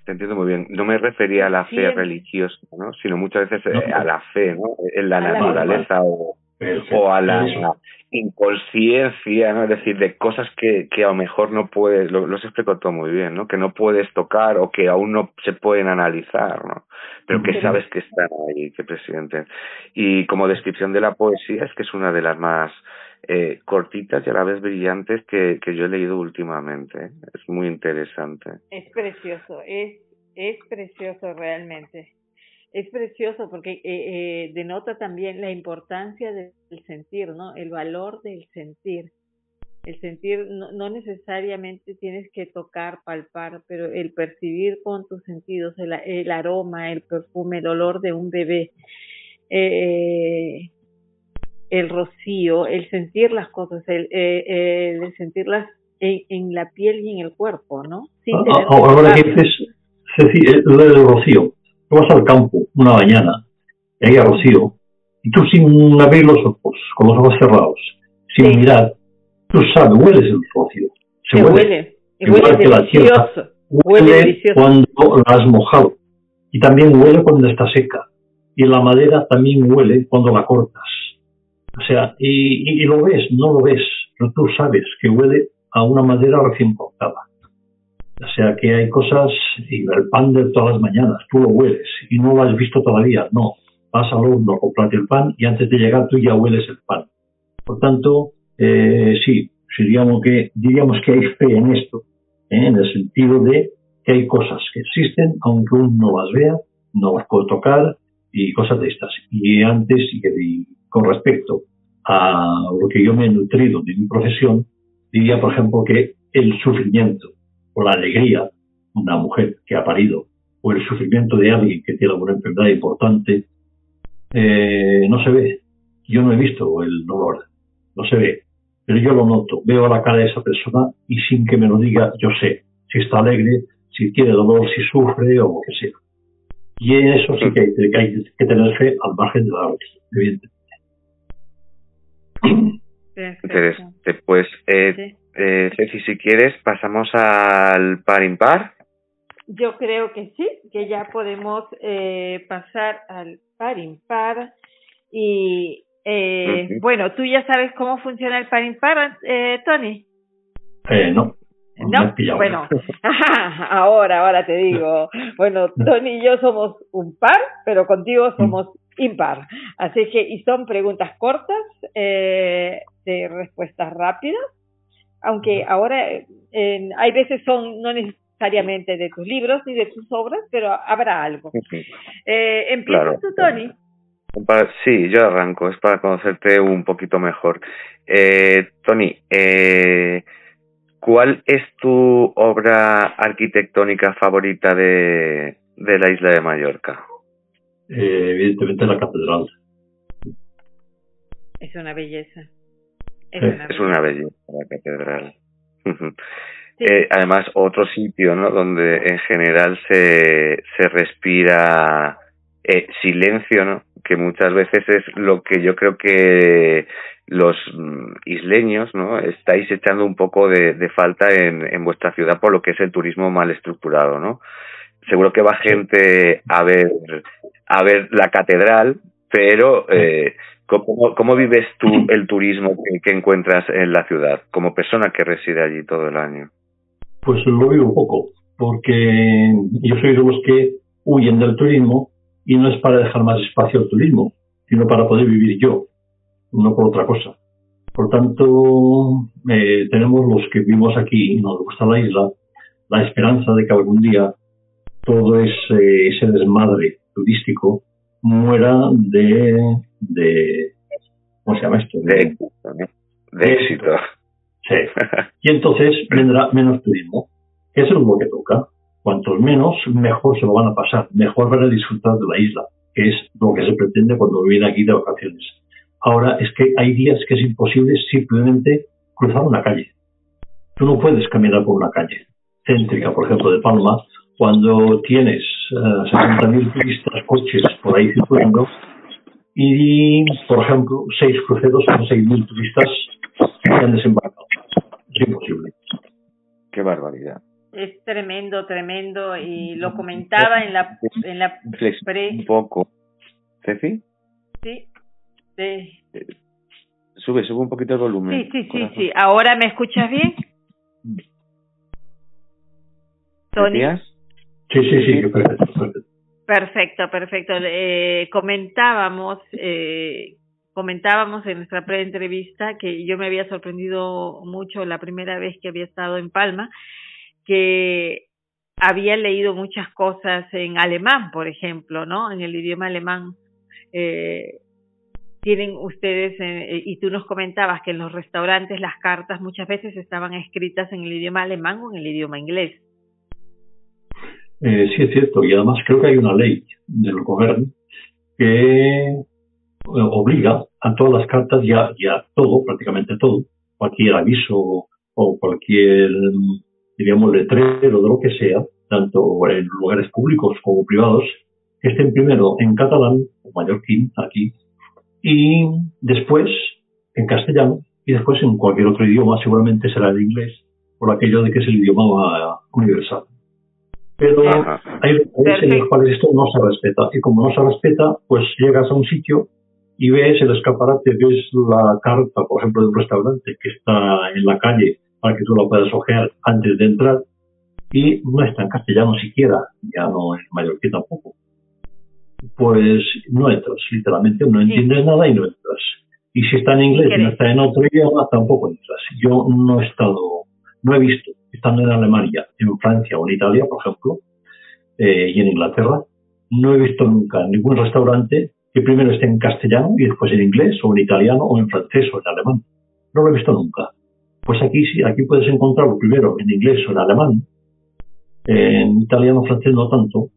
Te entiendo muy bien. No me refería a la fe religiosa, ¿no? sino muchas veces eh, a la fe, ¿no? en la naturaleza o, o a la inconsciencia, ¿no? Es decir, de cosas que, que a lo mejor no puedes, lo, lo explico todo muy bien, ¿no? Que no puedes tocar o que aún no se pueden analizar, ¿no? Pero que sabes que están ahí, que presidente. Y como descripción de la poesía es que es una de las más eh, cortitas y a la vez brillantes que, que yo he leído últimamente. Es muy interesante. Es precioso, es, es precioso realmente es precioso porque eh, eh, denota también la importancia del sentir, ¿no? El valor del sentir. El sentir no, no, necesariamente tienes que tocar, palpar, pero el percibir con tus sentidos, el, el aroma, el perfume, el olor de un bebé, eh, el rocío, el sentir las cosas, el, eh, el sentirlas en, en, la piel y en el cuerpo, ¿no? Sin ah, ah, ahora que dices, lo del rocío, Tú vas al campo una mañana y hay rocío, y tú sin abrir los ojos, con los ojos cerrados, sin mirar, tú sabes, hueles el rocío. Se, huele. huele, que la tierra. Huele, cuando la has mojado. Y también huele cuando está seca. Y la madera también huele cuando la cortas. O sea, y, y lo ves, no lo ves, pero tú sabes que huele a una madera recién cortada. O sea que hay cosas, y el pan de todas las mañanas, tú lo hueles y no lo has visto todavía, no. Vas al horno, comprarte el pan y antes de llegar tú ya hueles el pan. Por tanto, eh, sí, diríamos que, diríamos que hay fe en esto, ¿eh? en el sentido de que hay cosas que existen, aunque uno no las vea, no las puede tocar y cosas de estas. Y antes, y con respecto a lo que yo me he nutrido de mi profesión, diría, por ejemplo, que el sufrimiento o la alegría, una mujer que ha parido, o el sufrimiento de alguien que tiene alguna enfermedad importante, eh, no se ve. Yo no he visto el dolor, no se ve, pero yo lo noto, veo la cara de esa persona y sin que me lo diga, yo sé si está alegre, si tiene dolor, si sufre o lo que sea. Y en eso sí que hay, que, tener fe al margen de la evidentemente. Interesante. Pues eh, eh, Ceci, si quieres, pasamos al par impar. Yo creo que sí, que ya podemos eh, pasar al par impar. Y eh, bueno, ¿tú ya sabes cómo funciona el par impar, eh, Tony? Eh, no. No, bueno, ahora, ahora te digo. Bueno, Tony y yo somos un par, pero contigo mm. somos impar. Así que, y son preguntas cortas, eh, de respuestas rápidas aunque ahora eh, hay veces son no necesariamente de tus libros ni de tus obras, pero habrá algo. Eh, ¿Empiezas tú, Tony? sí, yo arranco, es para conocerte un poquito mejor. Eh, Tony, eh, ¿cuál es tu obra arquitectónica favorita de, de la isla de Mallorca? Eh, evidentemente la catedral. Es una belleza. Es una, belleza. la catedral. Eh, además, otro sitio ¿no? donde en general se, se respira eh, silencio, ¿no? que muchas veces es lo que yo creo que los mm, isleños no estáis echando un poco de, de falta en, en vuestra ciudad por lo que es el turismo mal estructurado no seguro que va gente a ver a ver la catedral pero eh, ¿Cómo, ¿Cómo, vives tú el turismo que, encuentras en la ciudad como persona que reside allí todo el año? Pues lo vivo poco, porque yo soy de los que huyen del turismo y no es para dejar más espacio al turismo, sino para poder vivir yo, no por otra cosa. Por tanto, eh, tenemos los que vivimos aquí y nos gusta la isla, la esperanza de que algún día todo ese, ese desmadre turístico muera de de, ¿cómo se llama esto? De, éxito. De éxito. Sí. Y entonces vendrá menos turismo. Eso es lo que toca. Cuantos menos, mejor se lo van a pasar. Mejor van a disfrutar de la isla, que es lo que se pretende cuando viene aquí de vacaciones. Ahora es que hay días que es imposible simplemente cruzar una calle. Tú no puedes caminar por una calle céntrica, por ejemplo, de Palma, cuando tienes uh, eh, 60.000 turistas, coches por ahí circulando y, por ejemplo, seis cruceros con seis mil turistas que han desembarcado. Es imposible. Qué barbaridad. Es tremendo, tremendo. Y lo comentaba en la, en la pre... Un poco. ¿Ceci? Sí. sí. Sube, sube un poquito el volumen. Sí, sí, sí, sí. ¿Ahora me escuchas bien? Tony. Sí, sí, sí, perfecto. Perfecto, perfecto. Eh, comentábamos, eh, comentábamos en nuestra pre-entrevista que yo me había sorprendido mucho la primera vez que había estado en Palma, que había leído muchas cosas en alemán, por ejemplo, ¿no? En el idioma alemán. Eh, tienen ustedes, eh, y tú nos comentabas que en los restaurantes las cartas muchas veces estaban escritas en el idioma alemán o en el idioma inglés. Eh, sí, es cierto. Y además creo que hay una ley del gobierno que eh, obliga a todas las cartas y a, todo, prácticamente todo, cualquier aviso o cualquier, diríamos, letrero de lo que sea, tanto en lugares públicos como privados, que estén primero en catalán o mallorquín, aquí, y después en castellano, y después en cualquier otro idioma, seguramente será el inglés, por aquello de que es el idioma universal pero hay países en los cuales esto no se respeta. Y como no se respeta, pues llegas a un sitio y ves el escaparate, ves la carta, por ejemplo, de un restaurante que está en la calle para que tú la puedas ojear antes de entrar y no está en castellano siquiera, ya no en mallorquín tampoco. Pues no entras, literalmente, no entiendes nada y no entras. Y si está en inglés y no está en otro idioma, tampoco entras. Yo no he estado, no he visto estando en Alemania, en Francia o en Italia, por ejemplo, eh, y en Inglaterra, no he visto nunca ningún restaurante que primero esté en castellano y después en inglés o en italiano o en francés o en alemán. No lo he visto nunca. Pues aquí sí, aquí puedes encontrarlo primero en inglés o en alemán, en italiano o francés no tanto,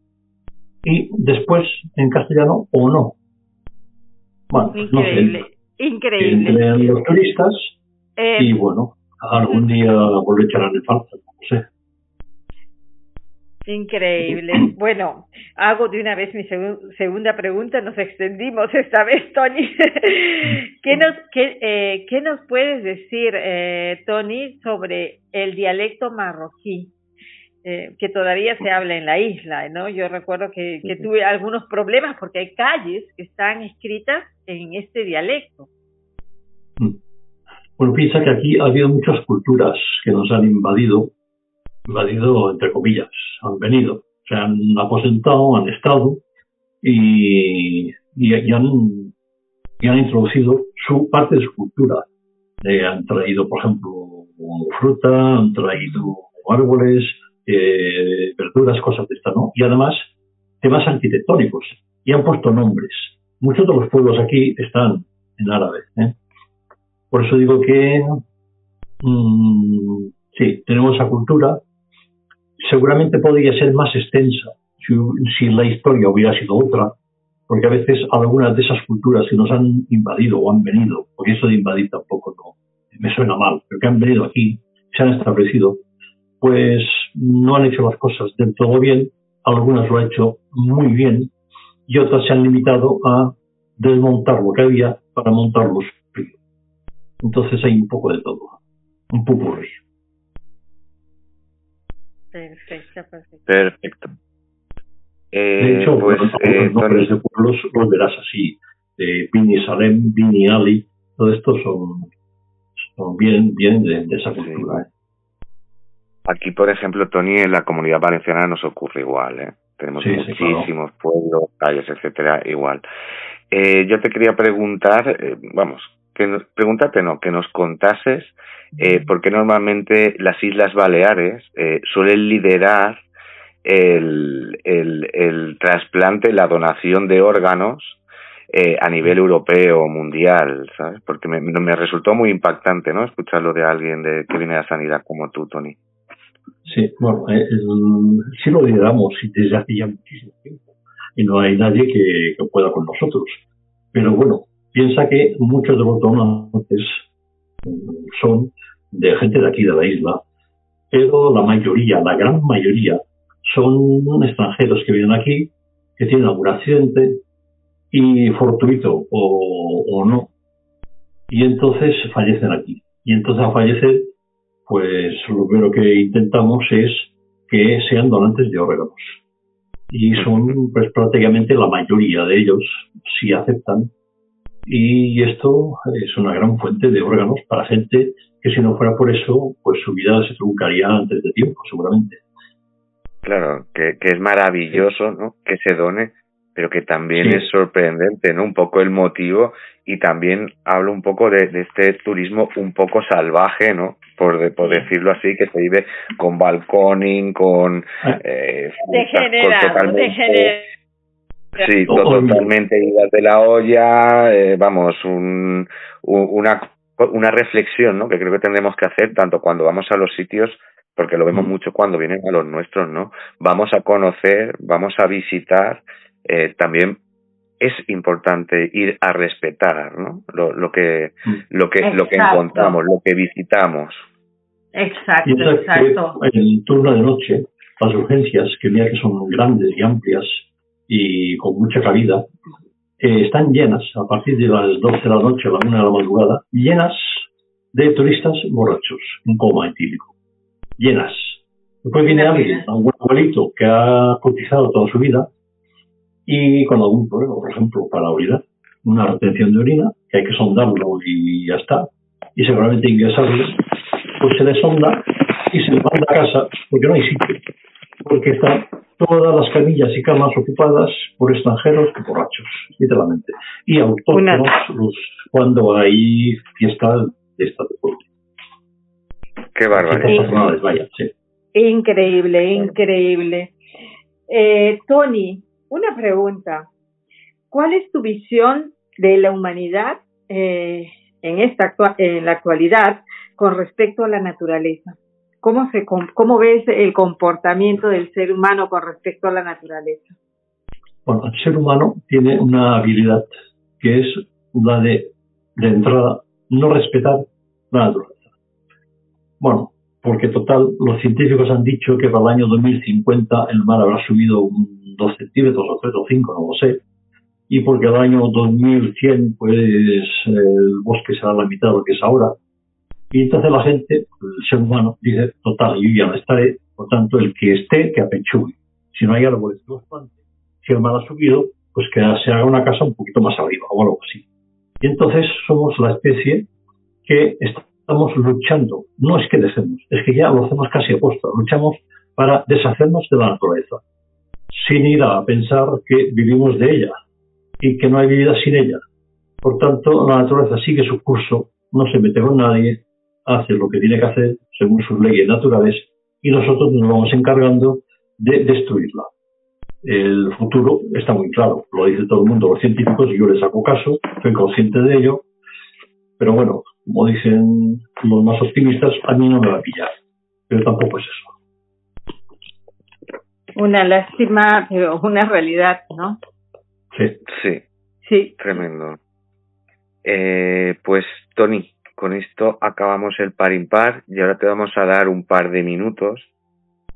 y después en castellano o no. Bueno, increíble, no increíble. Entre los turistas eh, y bueno, algún día volver a echar en falta, no sé. Increíble. Bueno, hago de una vez mi segunda pregunta. Nos extendimos esta vez, Tony. ¿Qué nos, qué, eh, ¿qué nos puedes decir, eh, Tony, sobre el dialecto marroquí? Eh, que todavía se habla en la isla, ¿no? Yo recuerdo que, que tuve algunos problemas porque hay calles que están escritas en este dialecto. Bueno, piensa que aquí ha habido muchas culturas que nos han invadido, invadido entre comillas, han venido, se han aposentado, han estado y, y, han, han introducido su parte de su cultura. Eh, han traído, por ejemplo, fruta, han traído árboles, eh, verduras, cosas de esta, ¿no? Y además, temas arquitectónicos. Y han puesto nombres. Muchos de los pueblos aquí están en árabe. ¿eh? Por eso digo que mm, sí, tenemos esa cultura. Seguramente podría ser más extensa si, la historia hubiera sido otra, porque a veces algunas de esas culturas que nos han invadido o han venido, porque eso de invadir tampoco no, me suena mal, pero que han venido aquí, se han establecido, pues no han hecho las cosas del todo bien, algunas lo han hecho muy bien y otras se han limitado a desmontar lo que había para montarlos entonces hay un poco de todo, un pupurri. Perfecto, perfecto. Perfecto. Eh, de hecho, pues, eh, los nombres de pueblos los verás así. Eh, Bini Salem, Bini Ali, todo esto son, son bien, bien de, esa cultura. ¿eh? Aquí, por ejemplo, Tony, en la comunidad valenciana nos ocurre igual. ¿eh? Tenemos muchísimos pueblos, calles, etcétera, igual. Eh, yo te quería preguntar, eh, vamos, que nos, pregúntate, no, que nos contases eh, por qué normalmente las Islas Baleares eh, suelen liderar el, el, el, trasplante, la donación de órganos eh, a nivel europeo, mundial, ¿sabes? Porque me, me resultó muy impactante, ¿no? Escucharlo de alguien de, que viene de la sanidad como tú, Tony. Sí, bueno, eh, sí lo lideramos desde hace ya muchísimo tiempo y no hay nadie que, que pueda con nosotros. Pero bueno, Piensa que muchos de los donantes son de gente de aquí de la isla, pero la mayoría, la gran mayoría, son extranjeros que vienen aquí, que tienen algún accidente y fortuito o, o no. Y entonces fallecen aquí. Y entonces al fallecer, pues lo primero que intentamos es que sean donantes de órganos. Y son pues prácticamente la mayoría de ellos si aceptan. Y esto es una gran fuente de órganos para gente que si no fuera por eso, pues su vida se truncaría antes de tiempo, seguramente. Claro, que, que es maravilloso, ¿no? Que se done, pero que también es sorprendente, ¿no? Un poco el motivo y también hablo un poco de, este turismo un poco salvaje, ¿no? Por, por decirlo así, que se vive con balconing, con... Ah. Eh, degenerado, Sí, totalmente idas de la olla, eh, vamos, un, una, una reflexión, ¿no? Que creo que tendremos que hacer tanto cuando vamos a los sitios porque lo vemos mucho cuando vienen a los nuestros, ¿no? Vamos a conocer, vamos a visitar, eh, también es importante ir a respetar, ¿no? Lo, lo que lo que lo que encontramos, lo que visitamos. Exacto, exacto. En el turno de noche, las urgencias, que mira que son grandes y amplias y con mucha cabida, eh, están llenas a partir de las 12 de la noche a la 1 de la madrugada, llenas de turistas borrachos, un coma etílico llenas. Después viene alguien, un abuelito que ha cotizado toda su vida y con algún problema, por ejemplo, para la orina, una retención de orina, que hay que sondarlo y ya está, y seguramente ingresarlo, pues se le sonda y se le manda a casa porque no hay sitio, porque están todas las camillas y camas ocupadas por extranjeros que borrachos, literalmente, y autóctonos cuando hay fiesta de esta deporte. Qué barbaridad. Increíble, increíble. Eh, Tony, una pregunta. ¿Cuál es tu visión de la humanidad eh, en, esta, en la actualidad con respecto a la naturaleza? ¿Cómo, se, ¿Cómo ves el comportamiento del ser humano con respecto a la naturaleza? Bueno, el ser humano tiene una habilidad que es la de, de entrada, no respetar la naturaleza. Bueno, porque total, los científicos han dicho que para el año 2050 el mar habrá subido un 2 centímetros o 3 o 5, no lo sé. Y porque al año 2100, pues el bosque será la mitad de lo que es ahora. Y entonces la gente, el ser humano, dice, total, yo ya no estaré, por tanto, el que esté, que apechugue. Si no hay árboles que los plante, si el mar ha subido, pues que se haga una casa un poquito más arriba o algo así. Y entonces somos la especie que estamos luchando, no es que dejemos, es que ya lo hacemos casi opuesto, luchamos para deshacernos de la naturaleza, sin ir a pensar que vivimos de ella y que no hay vida sin ella. Por tanto, la naturaleza sigue su curso, no se mete con nadie, hace lo que tiene que hacer según sus leyes naturales y nosotros nos vamos encargando de destruirla. El futuro está muy claro, lo dice todo el mundo, los científicos, y yo les hago caso, soy consciente de ello, pero bueno, como dicen los más optimistas, a mí no me va a pillar. Pero tampoco es eso. Una lástima, pero una realidad, ¿no? Sí. Sí. Sí. Tremendo. Eh, pues, Tony, con esto acabamos el par impar y ahora te vamos a dar un par de minutos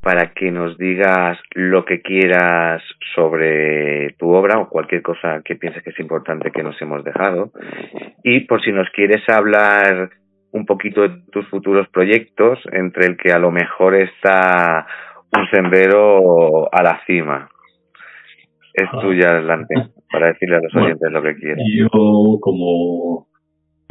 para que nos digas lo que quieras sobre tu obra o cualquier cosa que pienses que es importante que nos hemos dejado. Y por si nos quieres hablar un poquito de tus futuros proyectos, entre el que a lo mejor está un sendero a la cima. Es ah. tuya adelante para decirle a los oyentes lo que quieras. Yo, como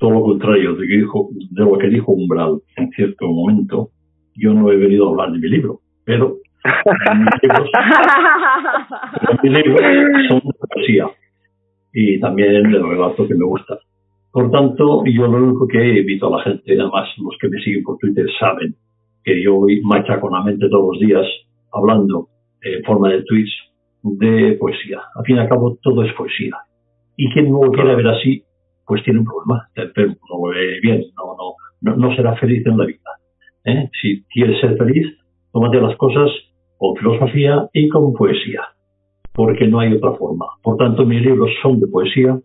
todo lo contrario de, que dijo, de lo que dijo Umbral en cierto momento, yo no he venido a hablar de mi libro pero mis libros, son poesía y también el relato que me gusta. Por tanto, yo lo único que invito a la gente, además los que me siguen por Twitter saben que yo voy con la mente todos los días hablando en forma de tweets de poesía. Al fin y al cabo, todo es poesía. Y quien no lo quiera ver así, pues tiene un problema. No bien, no, no, no, será feliz en la vida. ¿eh? Si quieres ser feliz, tómate las cosas con filosofía y con poesía, porque no hay otra forma. Por tanto, mis libros son de poesía,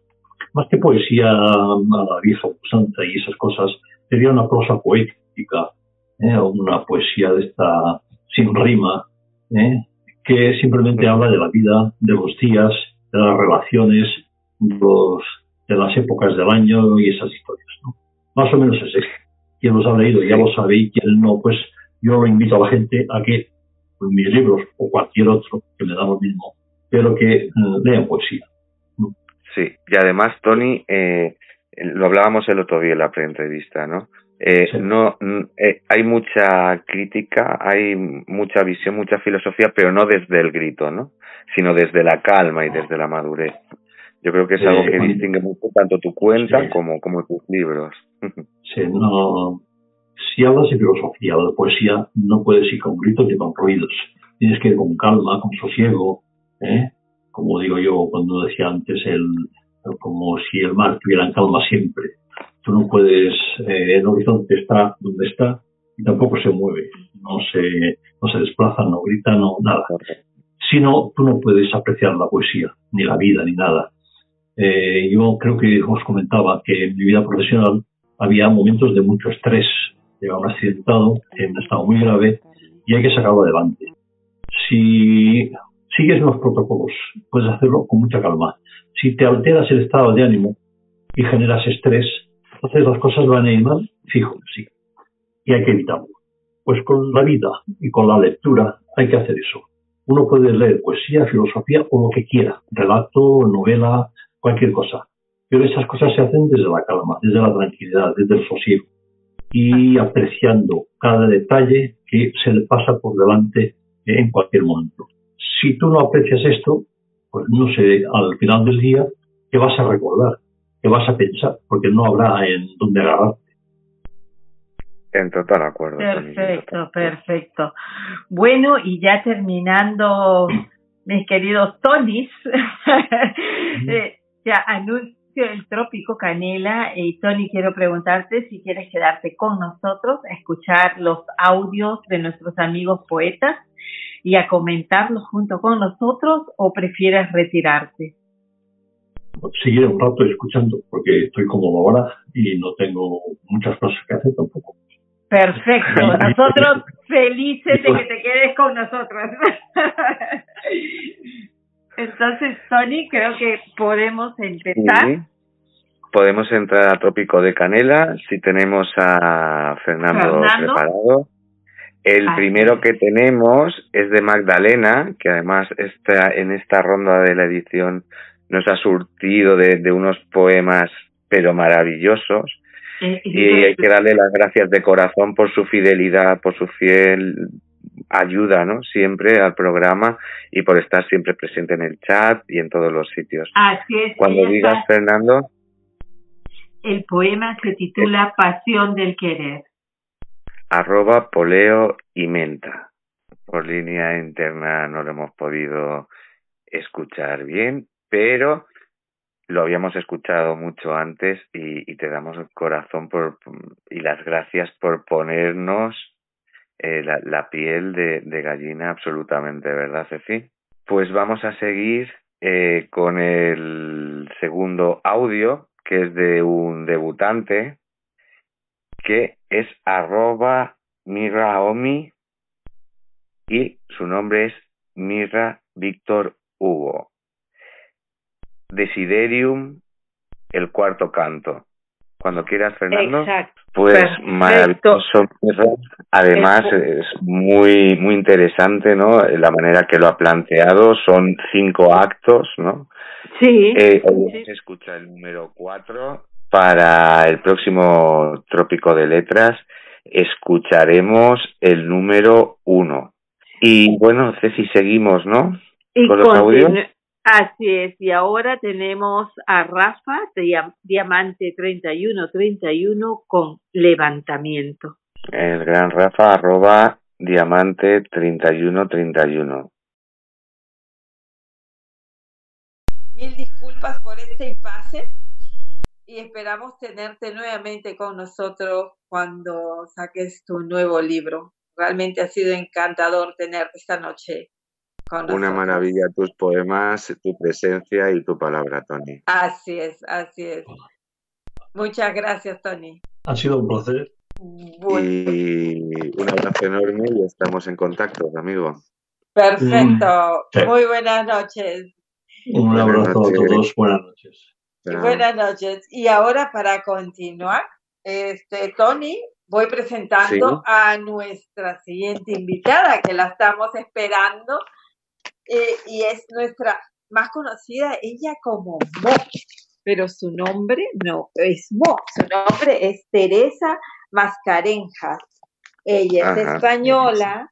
más que poesía a la vieja santa y esas cosas, sería una prosa poética, ¿eh? una poesía de esta sin rima, ¿eh? que simplemente habla de la vida, de los días, de las relaciones, los, de las épocas del año y esas historias. ¿no? Más o menos es eso. Quien los ha leído ya lo sabe y quien no, pues yo lo invito a la gente a que pues, mis libros o cualquier otro, que me da lo mismo, pero que eh, lean poesía. Sí, y además, Tony, eh, lo hablábamos el otro día en la pre-entrevista, ¿no? Eh, no eh, hay mucha crítica, hay mucha visión, mucha filosofía, pero no desde el grito, ¿no? Sino desde la calma y desde la madurez. Yo creo que es algo que distingue mucho tanto tu cuenta como, como tus libros. Sí, no. Si hablas de filosofía o de poesía, no puedes ir con gritos ni con ruidos. Tienes que ir con calma, con sosiego, ¿eh? Como digo yo cuando decía antes, el, como si el mar tuviera en calma siempre tú no puedes, eh, el horizonte está donde está y tampoco se mueve, no se, no se desplaza, no grita, no nada. Si no, tú no puedes apreciar la poesía, ni la vida, ni nada. Eh, yo creo que os comentaba que en mi vida profesional había momentos de mucho estrés. Llegaba un accidentado en estado muy grave y hay que sacarlo adelante. Si sigues los protocolos, puedes hacerlo con mucha calma. Si te alteras el estado de ánimo y generas estrés, entonces las cosas van a ir mal, fijo, sí. Y hay que evitarlo. Pues con la vida y con la lectura hay que hacer eso. Uno puede leer poesía, filosofía o lo que quiera, relato, novela, cualquier cosa. Pero esas cosas se hacen desde la calma, desde la tranquilidad, desde el sosiego y apreciando cada detalle que se le pasa por delante en cualquier momento. Si tú no aprecias esto, pues no sé, al final del día, ¿qué vas a recordar? ¿Qué vas a pensar? Porque no habrá en dónde agarrarte. En total acuerdo. Perfecto, perfecto. Bueno, y ya terminando, mis queridos Tonys, eh, ya anuncio el Trópico Canela y Tony, quiero preguntarte si quieres quedarte con nosotros, a escuchar los audios de nuestros amigos poetas y a comentarlos junto con nosotros o prefieres retirarte seguir un rato escuchando porque estoy cómodo ahora y no tengo muchas cosas que hacer tampoco. Perfecto, nosotros felices de que te quedes con nosotros. Entonces, Tony, creo que podemos empezar. Podemos entrar a Trópico de Canela si tenemos a Fernando, preparado. El primero que tenemos es de Magdalena, que además está en esta ronda de la edición nos ha surtido de, unos poemas pero maravillosos eh, y hay que darle las gracias de corazón por su fidelidad, por su fiel ayuda, ¿no? Siempre al programa y por estar siempre presente en el chat y en todos los sitios. Así es. Cuando digas, Fernando. El poema se titula Pasión del Querer. Arroba poleo y menta. Por línea interna no lo hemos podido escuchar bien, pero lo habíamos escuchado mucho antes y, te damos el corazón por, y las gracias por ponernos eh, la, piel de, gallina absolutamente, ¿verdad, Ceci? Pues vamos a seguir eh, con el segundo audio, que es de un debutante, que es arroba Miraomi y su nombre es Mirra Víctor Hugo. Desiderium, el cuarto canto. Cuando quieras, Fernando. Exacto. Pues maravilloso. Además, es muy, muy interesante, ¿no? La manera que lo ha planteado. Son cinco actos, ¿no? Sí. Eh, hoy se escucha el número cuatro. Para el próximo Trópico de Letras escucharemos el número uno. Y bueno, Ceci, seguimos, ¿no? con los audios. Así es, y ahora tenemos a Rafa de Diamante 3131 con levantamiento. El gran Rafa arroba Diamante 3131. Mil disculpas por este impasse y esperamos tenerte nuevamente con nosotros cuando saques tu nuevo libro. Realmente ha sido encantador tenerte esta noche una maravilla tus poemas, tu presencia y tu palabra, Tony. Así es, así es. Muchas gracias, Tony. Ha sido un placer. Y un abrazo enorme y estamos en contacto, amigo. Perfecto. Mm, Muy buenas noches. Un abrazo a todos, buenas noches. Buenas noches. Y ahora para continuar, este Tony, voy presentando a nuestra siguiente invitada, que la estamos esperando, eh, y es nuestra más conocida, ella como Mo, pero su nombre no es Mo, su nombre es Teresa Mascarenjas. Ella es española,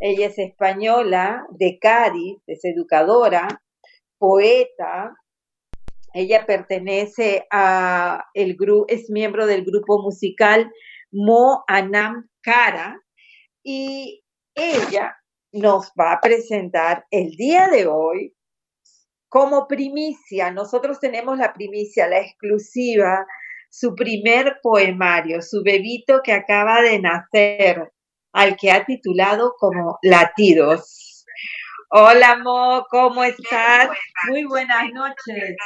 ella es española de Cádiz, es educadora, poeta. Ella pertenece a el grupo, es miembro del grupo musical Mo Anam Kara y ella nos va a presentar el día de hoy como primicia. Nosotros tenemos la primicia, la exclusiva, su primer poemario, su bebito que acaba de nacer, al que ha titulado como Latidos. Hola Mo, ¿cómo estás? Muy buenas noches.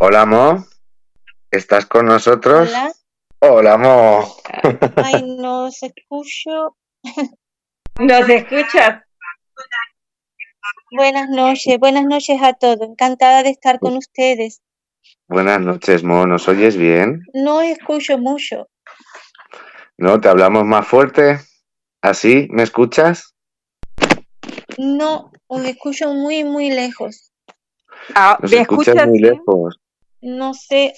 Hola Mo, ¿estás con nosotros? Hola. Hola Mo. Ay, no se escucho. ¿Nos escuchas? Buenas noches, buenas noches a todos. Encantada de estar con ustedes. Buenas noches, Mo. ¿Nos oyes bien? No escucho mucho. ¿No? ¿Te hablamos más fuerte? ¿Así? ¿Me escuchas? No, os escucho muy, muy lejos. Ah, Nos ¿Me escuchas escuchas? muy bien? lejos. No sé,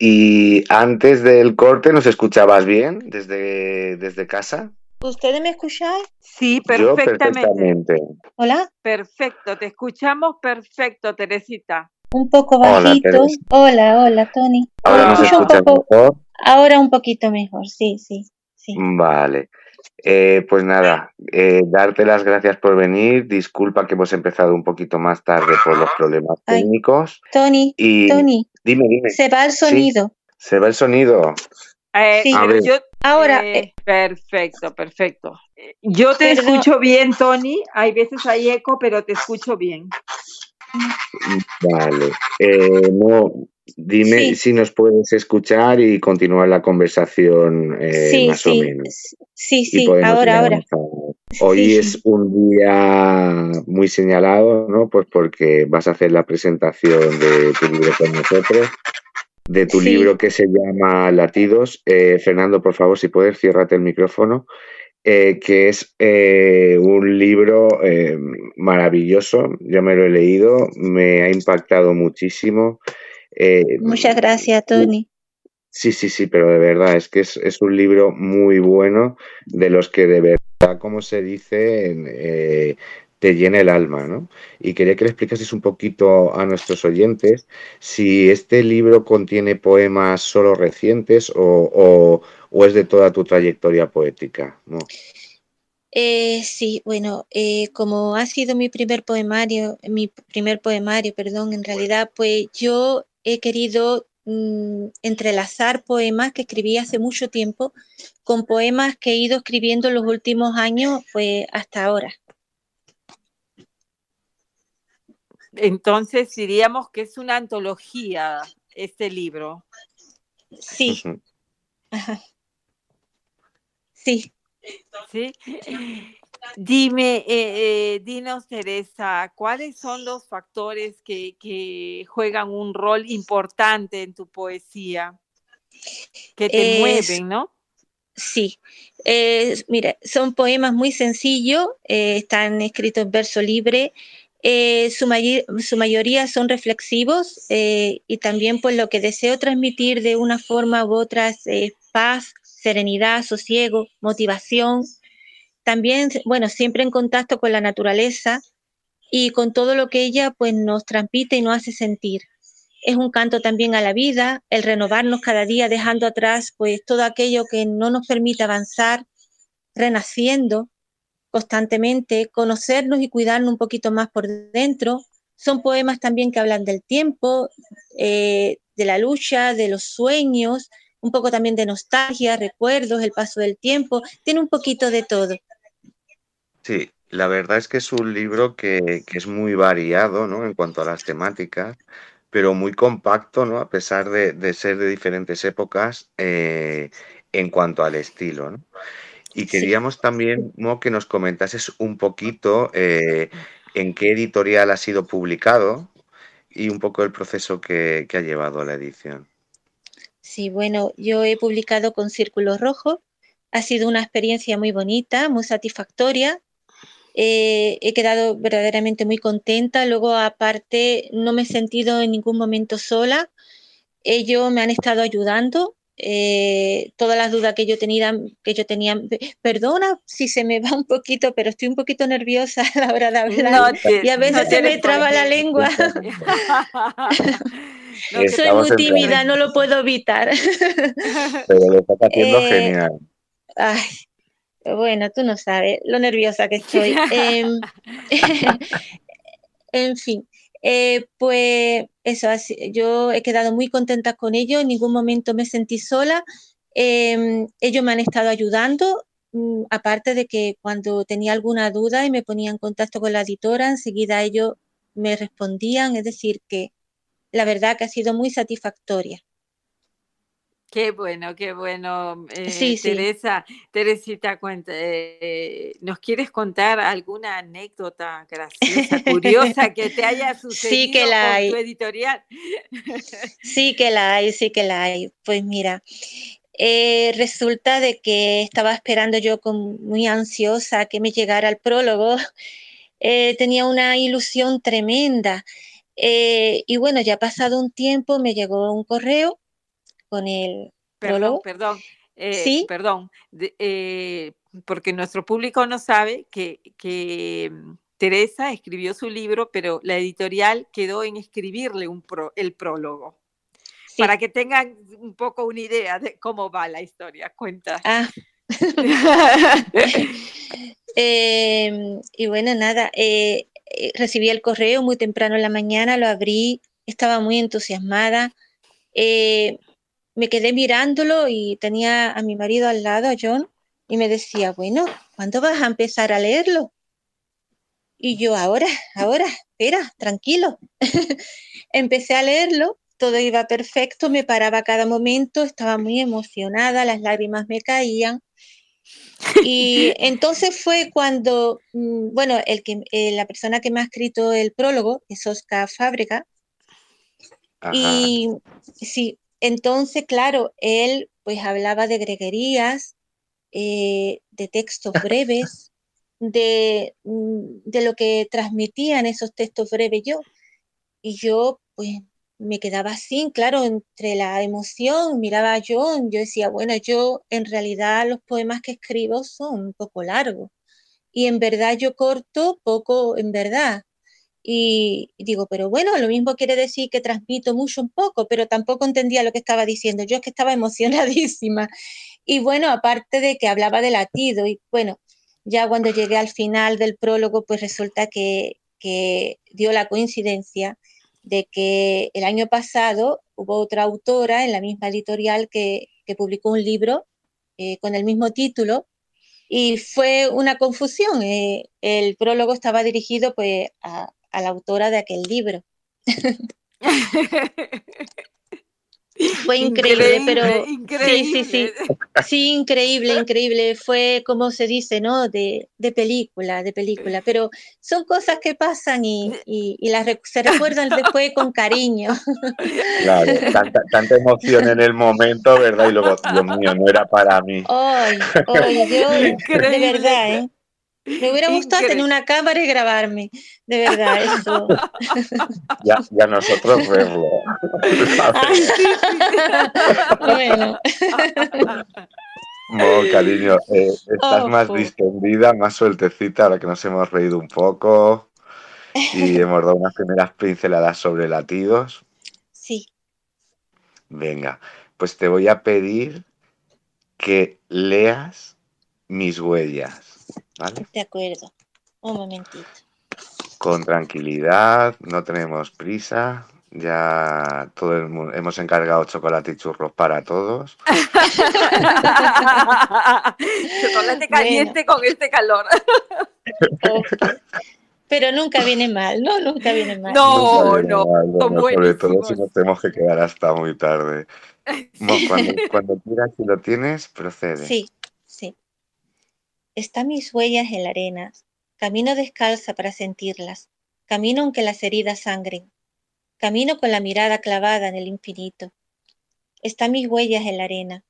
¿Y antes del corte nos escuchabas bien desde, desde casa? ¿Ustedes me escucháis? Sí, Yo perfectamente. Hola, Perfecto, te escuchamos perfecto, Teresita. un poco bajito. Hola, hola, Tony. Ahora nos un poco, mejor. ahora un poquito mejor, sí, sí, sí. Vale. Eh, pues nada, eh, darte las gracias por venir. Disculpa que hemos empezado un poquito más tarde por los problemas Ay. técnicos. Tony, Y Tony, dime, dime. se va el Sí. sonido. Se va el sonido. Eh, Sí. Yo, Ahora, eh, eh, perfecto, perfecto. Yo te escucho bien, Tony. Hay veces hay eco, pero te escucho bien. Vale. Eh, no, dime Sí. si nos puedes escuchar y continuar la conversación eh, sí, más o sí, menos. sí, sí, ahora, ahora. Hoy Sí, es sí. un día muy señalado, ¿no? Pues porque vas a hacer la presentación de tu libro con nosotros, de tu Sí. libro que se llama Latidos. Eh, Fernando, por favor, si puedes, ciérrate el micrófono. eh, que es eh, un libro maravilloso. Yo me lo he leído, me ha impactado muchísimo. Muchas gracias, Tony. Sí, sí, sí, pero de verdad es que es, es un libro muy bueno, de los que de verdad, como se dice, te llena el alma, ¿no? Y quería que le explicases un poquito a nuestros oyentes si este libro contiene poemas solo recientes o, es de toda tu trayectoria poética, ¿no? Eh, sí, bueno, eh, como ha sido mi primer poemario, mi primer poemario, perdón, en realidad, pues yo he querido mm, entrelazar poemas que escribí hace mucho tiempo con poemas que he ido escribiendo en los últimos años, pues hasta ahora. Entonces diríamos que es una antología este libro. Sí. Sí, ¿sí? Dime, eh, eh, dinos, Teresa, ¿cuáles son los factores que, que juegan un rol importante en tu poesía? Que te Es- mueven, ¿no? Sí, Eh, mira, son poemas muy sencillos, eh, están escritos en verso libre, eh, su, mayoría son reflexivos eh, y también pues lo que deseo transmitir de una forma u otra es eh, paz, serenidad, sosiego, motivación. También, bueno, siempre en contacto con la naturaleza y con todo lo que ella pues nos transmite y nos hace sentir es un canto también a la vida, el renovarnos cada día dejando atrás pues todo aquello que no nos permite avanzar, renaciendo constantemente, conocernos y cuidarnos un poquito más por dentro. Son poemas también que hablan del tiempo, eh, de la lucha, de los sueños, un poco también de nostalgia, recuerdos, el paso del tiempo, tiene un poquito de todo. Sí, la verdad es que es un libro que, que es muy variado, ¿no? En cuanto a las temáticas, pero muy compacto, ¿no? A pesar de, de ser de diferentes épocas eh, en cuanto al estilo. Y Sí. queríamos también, Mo, que nos comentases un poquito eh, en qué editorial ha sido publicado y un poco el proceso que, ha llevado a la edición. Sí, bueno, yo he publicado con Círculo Rojo. Ha sido una experiencia muy bonita, muy satisfactoria. Eh, he quedado verdaderamente muy contenta. Luego, aparte, no me he sentido en ningún momento sola. Ellos me han estado ayudando eh, todas las dudas que yo tenía, que yo tenía, perdona si se me va un poquito, pero estoy un poquito nerviosa a la hora de hablar y a veces se me traba la lengua. Soy muy tímida, no lo puedo evitar. Pero lo está haciendo eh, genial. Ay, bueno, tú no sabes lo nerviosa que estoy. Em, en fin, eh, pues eso, yo he quedado muy contenta con ellos, en ningún momento me sentí sola. Em, ellos me han estado ayudando, mm, aparte de que cuando tenía alguna duda y me ponía en contacto con la editora, enseguida ellos me respondían, es decir, que la verdad que ha sido muy satisfactoria. Qué bueno, qué bueno, eh, Teresa. Teresita, cuenta, eh, ¿nos quieres contar alguna anécdota graciosa, curiosa que te haya sucedido sí que la hay. tu editorial? sí que la hay, sí que la hay. Pues mira, eh, resulta de que estaba esperando yo con, muy ansiosa que me llegara el prólogo. tenía una ilusión tremenda. y bueno, ya ha pasado un tiempo, me llegó un correo con el perdón, Perdón, eh, ¿Sí? perdón, eh, porque nuestro público no sabe que, mm, Teresa escribió su libro, pero la editorial quedó en escribirle un el prólogo. Para que tengan un poco una idea de cómo va la historia. Cuenta. Ah. Em, y bueno, nada, eh, recibí el correo muy temprano en la mañana, lo abrí, estaba muy entusiasmada me quedé mirándolo y tenía a mi marido al lado, a John, y me decía, bueno, ¿cuándo vas a empezar a leerlo? Y yo, ahora, ahora, espera, tranquilo. Empecé a leerlo, todo iba perfecto, me paraba cada momento, estaba muy emocionada, las lágrimas me caían. Y entonces fue cuando, mm, bueno, el que, eh, la persona que me ha escrito el prólogo es Oscar Fábrega. Y sí, entonces, claro, él pues hablaba de greguerías, eh, de textos breves, de, mm, de, lo que transmitían esos textos breves yo. Y yo pues me quedaba así, claro, entre la emoción, miraba John, yo decía, bueno, yo en realidad los poemas que escribo son un poco largos. Y en verdad yo corto poco en verdad. Y digo, pero bueno, lo mismo quiere decir que transmito mucho un poco, pero tampoco entendía lo que estaba diciendo. Yo es que estaba emocionadísima. Y bueno, aparte de que hablaba de latido, y bueno, ya cuando llegué al final del prólogo, pues resulta que, dio la coincidencia de que el año pasado hubo otra autora en la misma editorial que, publicó un libro eh, con el mismo título y fue una confusión. Eh, el prólogo estaba dirigido pues a, a la autora de aquel libro. Fue increíble, pero sí, sí, sí, sí, increíble, increíble. Fue como se dice, ¿no? De, de película, de película. Pero son cosas que pasan y, y, las se recuerdan después con cariño. Claro, tanta, tanta, emoción en el momento, ¿verdad? Y luego, Dios mío, no era para mí. Ay, ay, yo, de verdad, ¿eh? Me hubiera gustado tener una cámara y grabarme, de verdad, eso. Ya, ya nosotros verlo. bueno. No, cariño, eh, estás oh, más distendida, más sueltecita, ahora que nos hemos reído un poco y hemos dado unas primeras pinceladas sobre latidos. Sí. Venga, pues te voy a pedir que leas mis huellas. De acuerdo. Un momentito. Con tranquilidad, no tenemos prisa. Ya todo el mundo, hemos encargado chocolate y churros para todos. chocolate caliente con este calor. Pero nunca viene mal, ¿no? Nunca viene mal. No, no, Sobre todo si nos tenemos que quedar hasta muy tarde. Cuando, cuando quieras, si lo tienes, procede. Sí, Está mis huellas en la arena, Camino descalza para sentirlas. Camino aunque las heridas sangren. Camino con la mirada clavada en el infinito. Están mis huellas en la arena.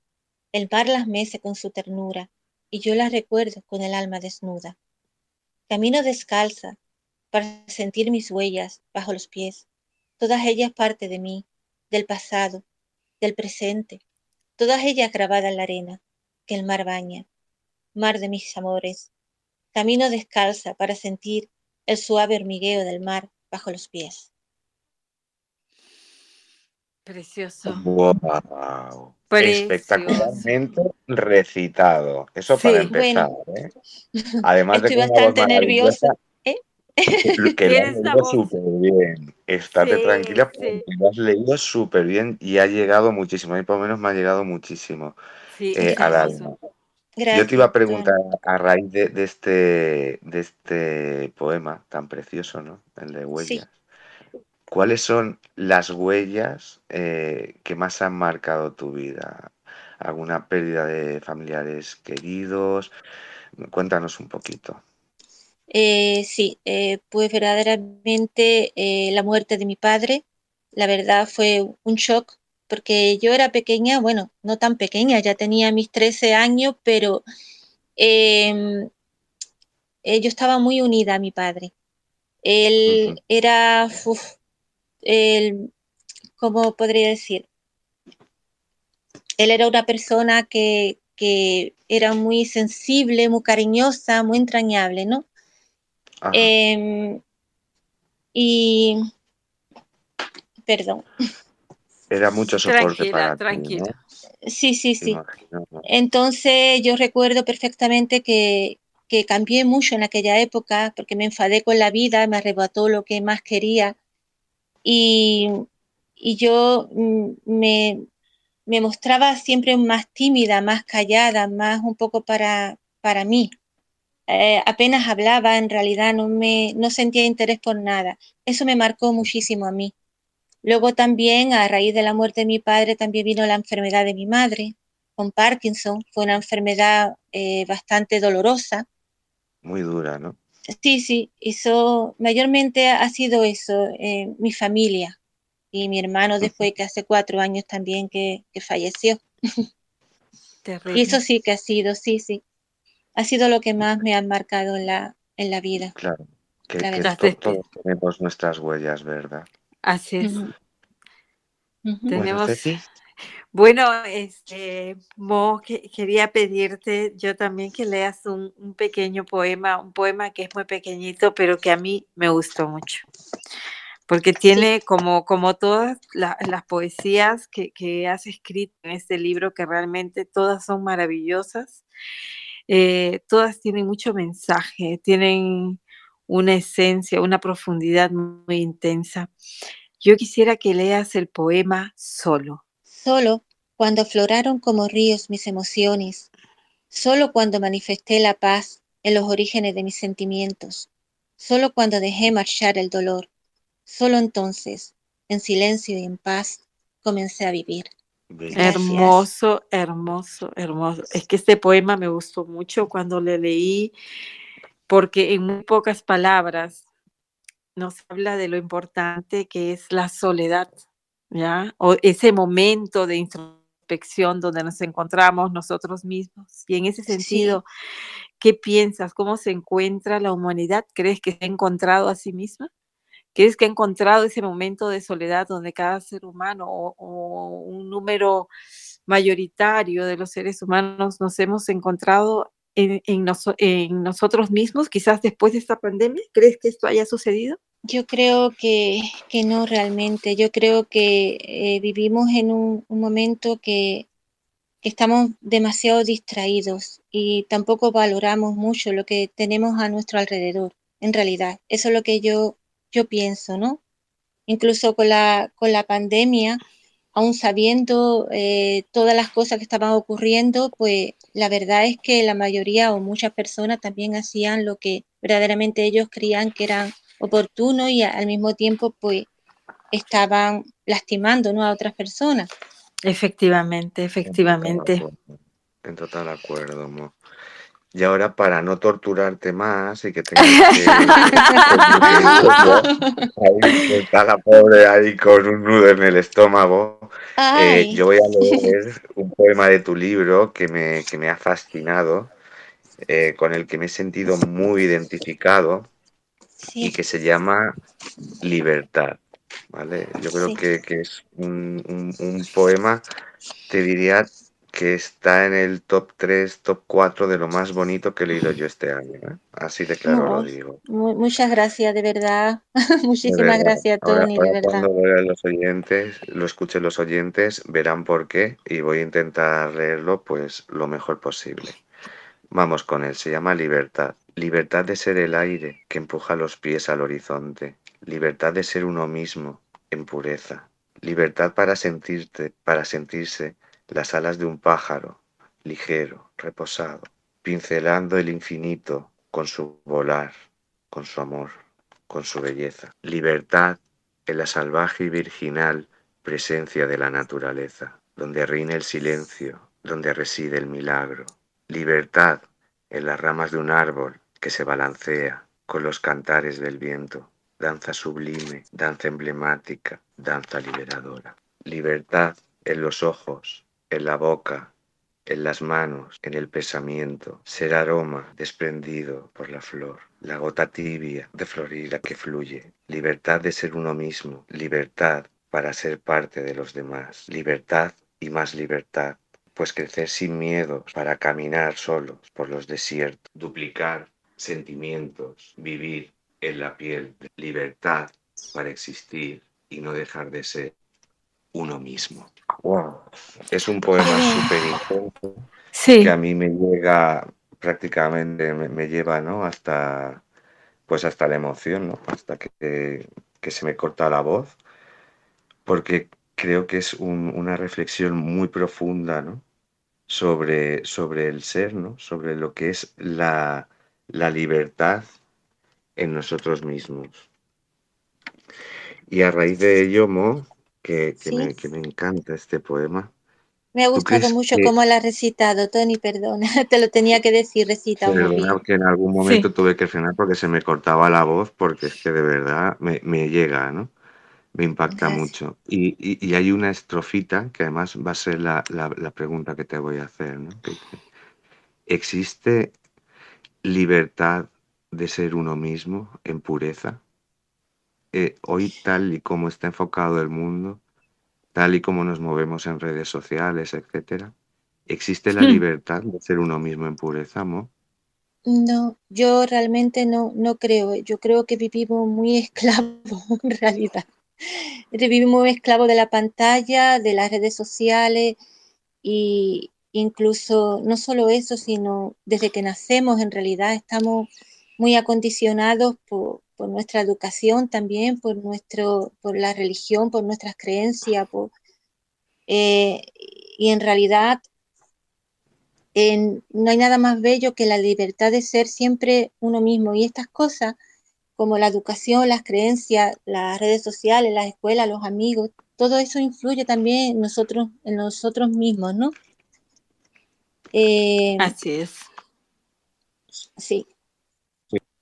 El mar las mece con su ternura y yo las recuerdo con el alma desnuda. Camino descalza para sentir mis huellas bajo los pies, todas ellas parte de mí, del pasado, del presente, todas ellas grabadas en la arena que el mar baña, mar de mis amores. Camino descalza para sentir el suave hormigueo del mar bajo los pies. Precioso. Wow. Espectacularmente recitado. Eso para empezar. ¿eh? Además Estoy bastante nerviosa. ¿eh? Que lo has leído súper bien. Estate tranquila porque lo has leído súper bien y ha llegado muchísimo. A mí por lo menos me ha llegado muchísimo eh, al alma. Yo te iba a preguntar a raíz de, este, de este poema tan precioso, ¿no? El de huellas. ¿Cuáles son las huellas eh, que más han marcado tu vida? ¿Alguna pérdida de familiares queridos? Cuéntanos un poquito. Eh, sí, eh, pues verdaderamente la muerte de mi padre, la verdad fue un shock porque yo era pequeña, bueno, no tan pequeña, ya tenía mis 13 años, pero em, yo estaba muy unida a mi padre. Él era, él, ¿cómo podría decir? Él era una persona que, era muy sensible, muy cariñosa, muy entrañable, ¿no? Em, y, perdón. Era mucho soporte para tranquila. Sí, sí, sí. Entonces yo recuerdo perfectamente que, que cambié mucho en aquella época porque me enfadé con la vida, me arrebató lo que más quería y, yo mm, me, mostraba siempre más tímida, más callada, más un poco para, para mí. Eh, apenas hablaba, en realidad no, me, no sentía interés por nada. Eso me marcó muchísimo a mí. Luego también, a raíz de la muerte de mi padre, también vino la enfermedad de mi madre, con Parkinson. Fue una enfermedad eh, bastante dolorosa. Muy dura, ¿no? Sí, sí, eso mayormente ha sido eso, eh, mi familia y mi hermano después que hace cuatro años también que, falleció. Y eso sí que ha sido, sí, sí. Ha sido lo que más me ha marcado en la, en la vida. Claro, que, que todos tenemos nuestras huellas, ¿verdad? Así es. Tenemos... Bueno, este, Mo, quería pedirte yo también que leas un, pequeño poema, un poema que es muy pequeñito, pero que a mí me gustó mucho. Porque tiene como, como todas las poesías que, has escrito en este libro, que realmente todas son maravillosas, eh, todas tienen mucho mensaje, tienen una esencia, una profundidad muy intensa. Yo quisiera que leas el poema solo. Solo cuando afloraron como ríos mis emociones, solo cuando manifesté la paz en los orígenes de mis sentimientos, solo cuando dejé marchar el dolor, solo entonces, en silencio y en paz, comencé a vivir. Hermoso, hermoso, hermoso. Es que este poema me gustó mucho cuando le leí, porque en muy pocas palabras nos habla de lo importante que es la soledad, ¿ya? O ese momento de introspección donde nos encontramos nosotros mismos. Y en ese sentido, ¿qué piensas? ¿Cómo se encuentra la humanidad? ¿Crees que se ha encontrado a sí misma? ¿Crees que ha encontrado ese momento de soledad donde cada ser humano o, un número mayoritario de los seres humanos nos hemos encontrado en, en nosotros mismos, quizás después de esta pandemia? ¿Crees que esto haya sucedido? Yo creo que, no realmente. Yo creo que eh, vivimos en un, momento que, estamos demasiado distraídos y tampoco valoramos mucho lo que tenemos a nuestro alrededor, en realidad. Eso es lo que yo, yo pienso, ¿no? Incluso con la, con la pandemia, aún sabiendo eh, todas las cosas que estaban ocurriendo, pues la verdad es que la mayoría o muchas personas también hacían lo que verdaderamente ellos creían que eran oportuno y al mismo tiempo pues estaban lastimando ¿no? a otras personas. Efectivamente, efectivamente. En total acuerdo, Y ahora para no torturarte más y que tengas que... ahí está la pobre ahí con un nudo en el estómago. Eh, yo voy a leer un poema de tu libro que me, que me ha fascinado, eh, con el que me he sentido muy identificado y que se llama Libertad. ¿vale? Yo creo que, que, es un, un, un poema, te diría que está en el top 3, top 4 de lo más bonito que he leído yo este año. ¿eh? Así de claro no, lo digo. Muchas gracias, de verdad. Muchísimas de verdad. gracias, Tony, ahora, de verdad. Cuando lo los oyentes, lo escuchen los oyentes, verán por qué y voy a intentar leerlo pues lo mejor posible. Vamos con él, se llama Libertad. Libertad de ser el aire que empuja los pies al horizonte. Libertad de ser uno mismo, en pureza. Libertad para sentirte, para sentirse las alas de un pájaro, ligero, reposado, pincelando el infinito con su volar, con su amor, con su belleza. Libertad en la salvaje y virginal presencia de la naturaleza, donde reina el silencio, donde reside el milagro. Libertad en las ramas de un árbol que se balancea con los cantares del viento, danza sublime, danza emblemática, danza liberadora. Libertad en los ojos en la boca, en las manos, en el pensamiento, ser aroma desprendido por la flor, la gota tibia de florida que fluye, libertad de ser uno mismo, libertad para ser parte de los demás, libertad y más libertad, pues crecer sin miedo para caminar solos por los desiertos, duplicar sentimientos, vivir en la piel, libertad para existir y no dejar de ser uno mismo. Wow. Es un poema ah. súper intenso sí. que a mí me llega prácticamente, me, me, lleva ¿no? hasta, pues hasta la emoción, ¿no? hasta que, que se me corta la voz, porque creo que es un, una reflexión muy profunda ¿no? sobre, sobre el ser, ¿no? sobre lo que es la, la libertad en nosotros mismos. Y a raíz de ello, Mo, que, que, sí. me, que me, encanta este poema. Me ha gustado mucho que... cómo lo has recitado, Tony, perdona, te lo tenía que decir, recita muy bien. que en algún momento sí. tuve que frenar porque se me cortaba la voz, porque es que de verdad me, me llega, ¿no? Me impacta Gracias. mucho. Y, y, y, hay una estrofita que además va a ser la, la, la pregunta que te voy a hacer, ¿no? Que, ¿Existe libertad de ser uno mismo en pureza? Eh, hoy tal y como está enfocado el mundo, tal y como nos movemos en redes sociales, etcétera, ¿existe la libertad de ser uno mismo en pureza? No, yo realmente no, no creo. Yo creo que vivimos muy esclavos en realidad. Vivimos esclavos de la pantalla, de las redes sociales y incluso no solo eso, sino desde que nacemos en realidad estamos muy acondicionados por, por nuestra educación también, por, nuestro, por la religión, por nuestras creencias, por, eh, y en realidad en, no hay nada más bello que la libertad de ser siempre uno mismo. Y estas cosas, como la educación, las creencias, las redes sociales, las escuelas, los amigos, todo eso influye también en nosotros, en nosotros mismos, ¿no? Eh, Así es. Sí,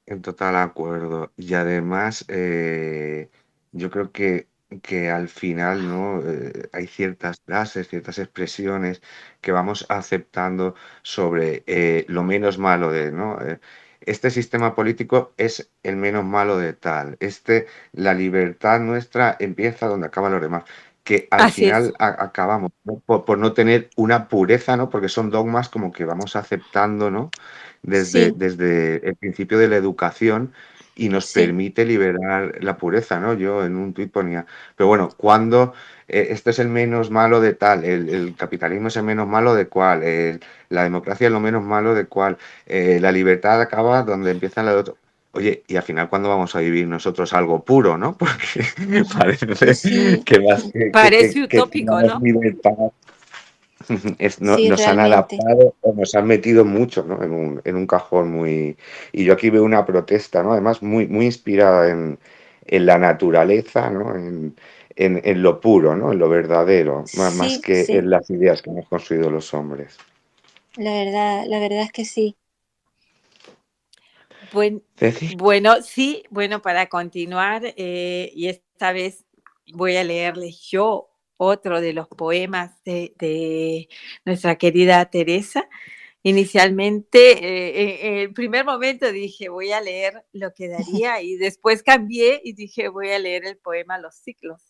en total acuerdo. Y además, eh, yo creo que, que al final, ¿no? Eh, hay ciertas frases, ciertas expresiones que vamos aceptando sobre eh, lo menos malo de, ¿no? Este sistema político es el menos malo de tal. Este, la libertad nuestra empieza donde acaban los demás. Que al Así final a- acabamos ¿no? por, por no tener una pureza, ¿no? Porque son dogmas como que vamos aceptando, ¿no? desde, sí, desde el principio de la educación y nos sí, permite liberar la pureza, ¿no? Yo en un tuit ponía, pero bueno, cuando eh, esto es el menos malo de tal, el, el capitalismo es el menos malo de cuál, el- la democracia es lo menos malo de cuál, eh, la libertad acaba donde empieza la de otro. Oye, y al final, ¿cuándo vamos a vivir nosotros algo puro, no? Porque parece sí, que más que, Parece que, que utópico, más ¿no? libertad es, no, sí, nos han realmente. adaptado o nos han metido mucho ¿no? en, un, en un cajón muy... Y yo aquí veo una protesta, ¿no? además muy, muy inspirada en, en la naturaleza, ¿no? en, en, en lo puro, ¿no? en lo verdadero, más, que sí, en las ideas que hemos construido los hombres. la verdad, la verdad es que sí. Bueno, sí, bueno, para continuar, eh, y esta vez voy a leerles yo otro de los poemas de, nuestra querida Teresa. Inicialmente, eh, en el primer momento dije, voy a leer lo que daría y después cambié y dije, voy a leer el poema Los ciclos.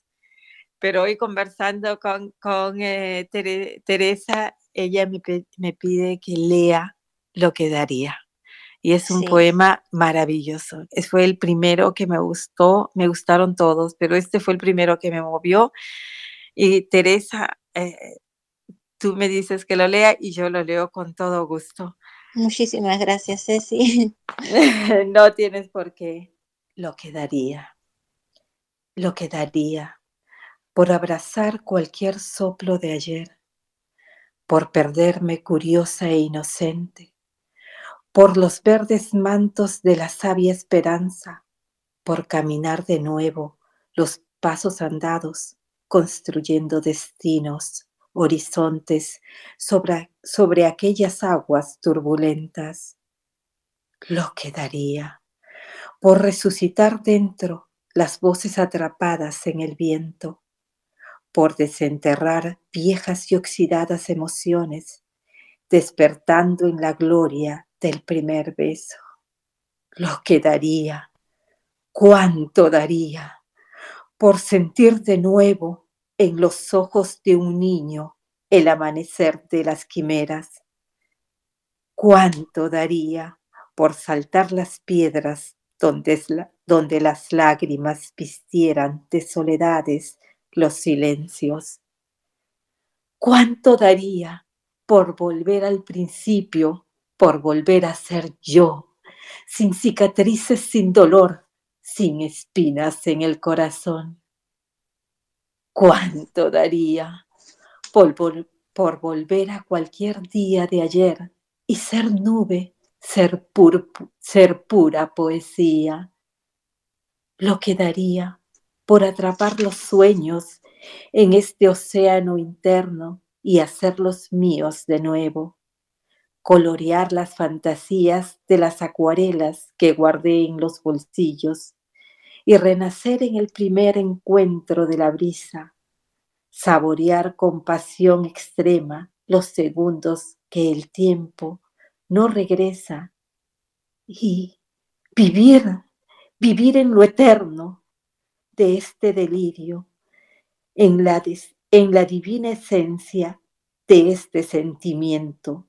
Pero hoy conversando con, con eh, Teresa, ella me, me, pide que lea lo que daría. Y es un poema maravilloso. Fue el primero que me gustó, me gustaron todos, pero este fue el primero que me movió y Teresa, eh, tú me dices que lo lea y yo lo leo con todo gusto. Muchísimas gracias, Ceci. no tienes por qué. Lo que daría, lo que daría por abrazar cualquier soplo de ayer, por perderme curiosa e inocente, por los verdes mantos de la sabia esperanza, por caminar de nuevo los pasos andados construyendo destinos, horizontes sobre, sobre aquellas aguas turbulentas. Lo que daría por resucitar dentro las voces atrapadas en el viento, por desenterrar viejas y oxidadas emociones, despertando en la gloria del primer beso. Lo que daría, cuánto daría por sentir de nuevo en los ojos de un niño el amanecer de las quimeras. ¿Cuánto daría por saltar las piedras donde, donde las lágrimas vistieran de soledades los silencios? ¿Cuánto daría por volver al principio, por volver a ser yo, sin cicatrices, sin dolor, sin espinas en el corazón. ¿Cuánto daría por, por, volver a cualquier día de ayer y ser nube, ser, ser pura poesía? Lo que daría por atrapar los sueños en este océano interno y hacerlos míos de nuevo, colorear las fantasías de las acuarelas que guardé en los bolsillos y renacer en el primer encuentro de la brisa, saborear con pasión extrema los segundos que el tiempo no regresa y vivir, vivir en lo eterno de este delirio, en la, en la divina esencia de este sentimiento,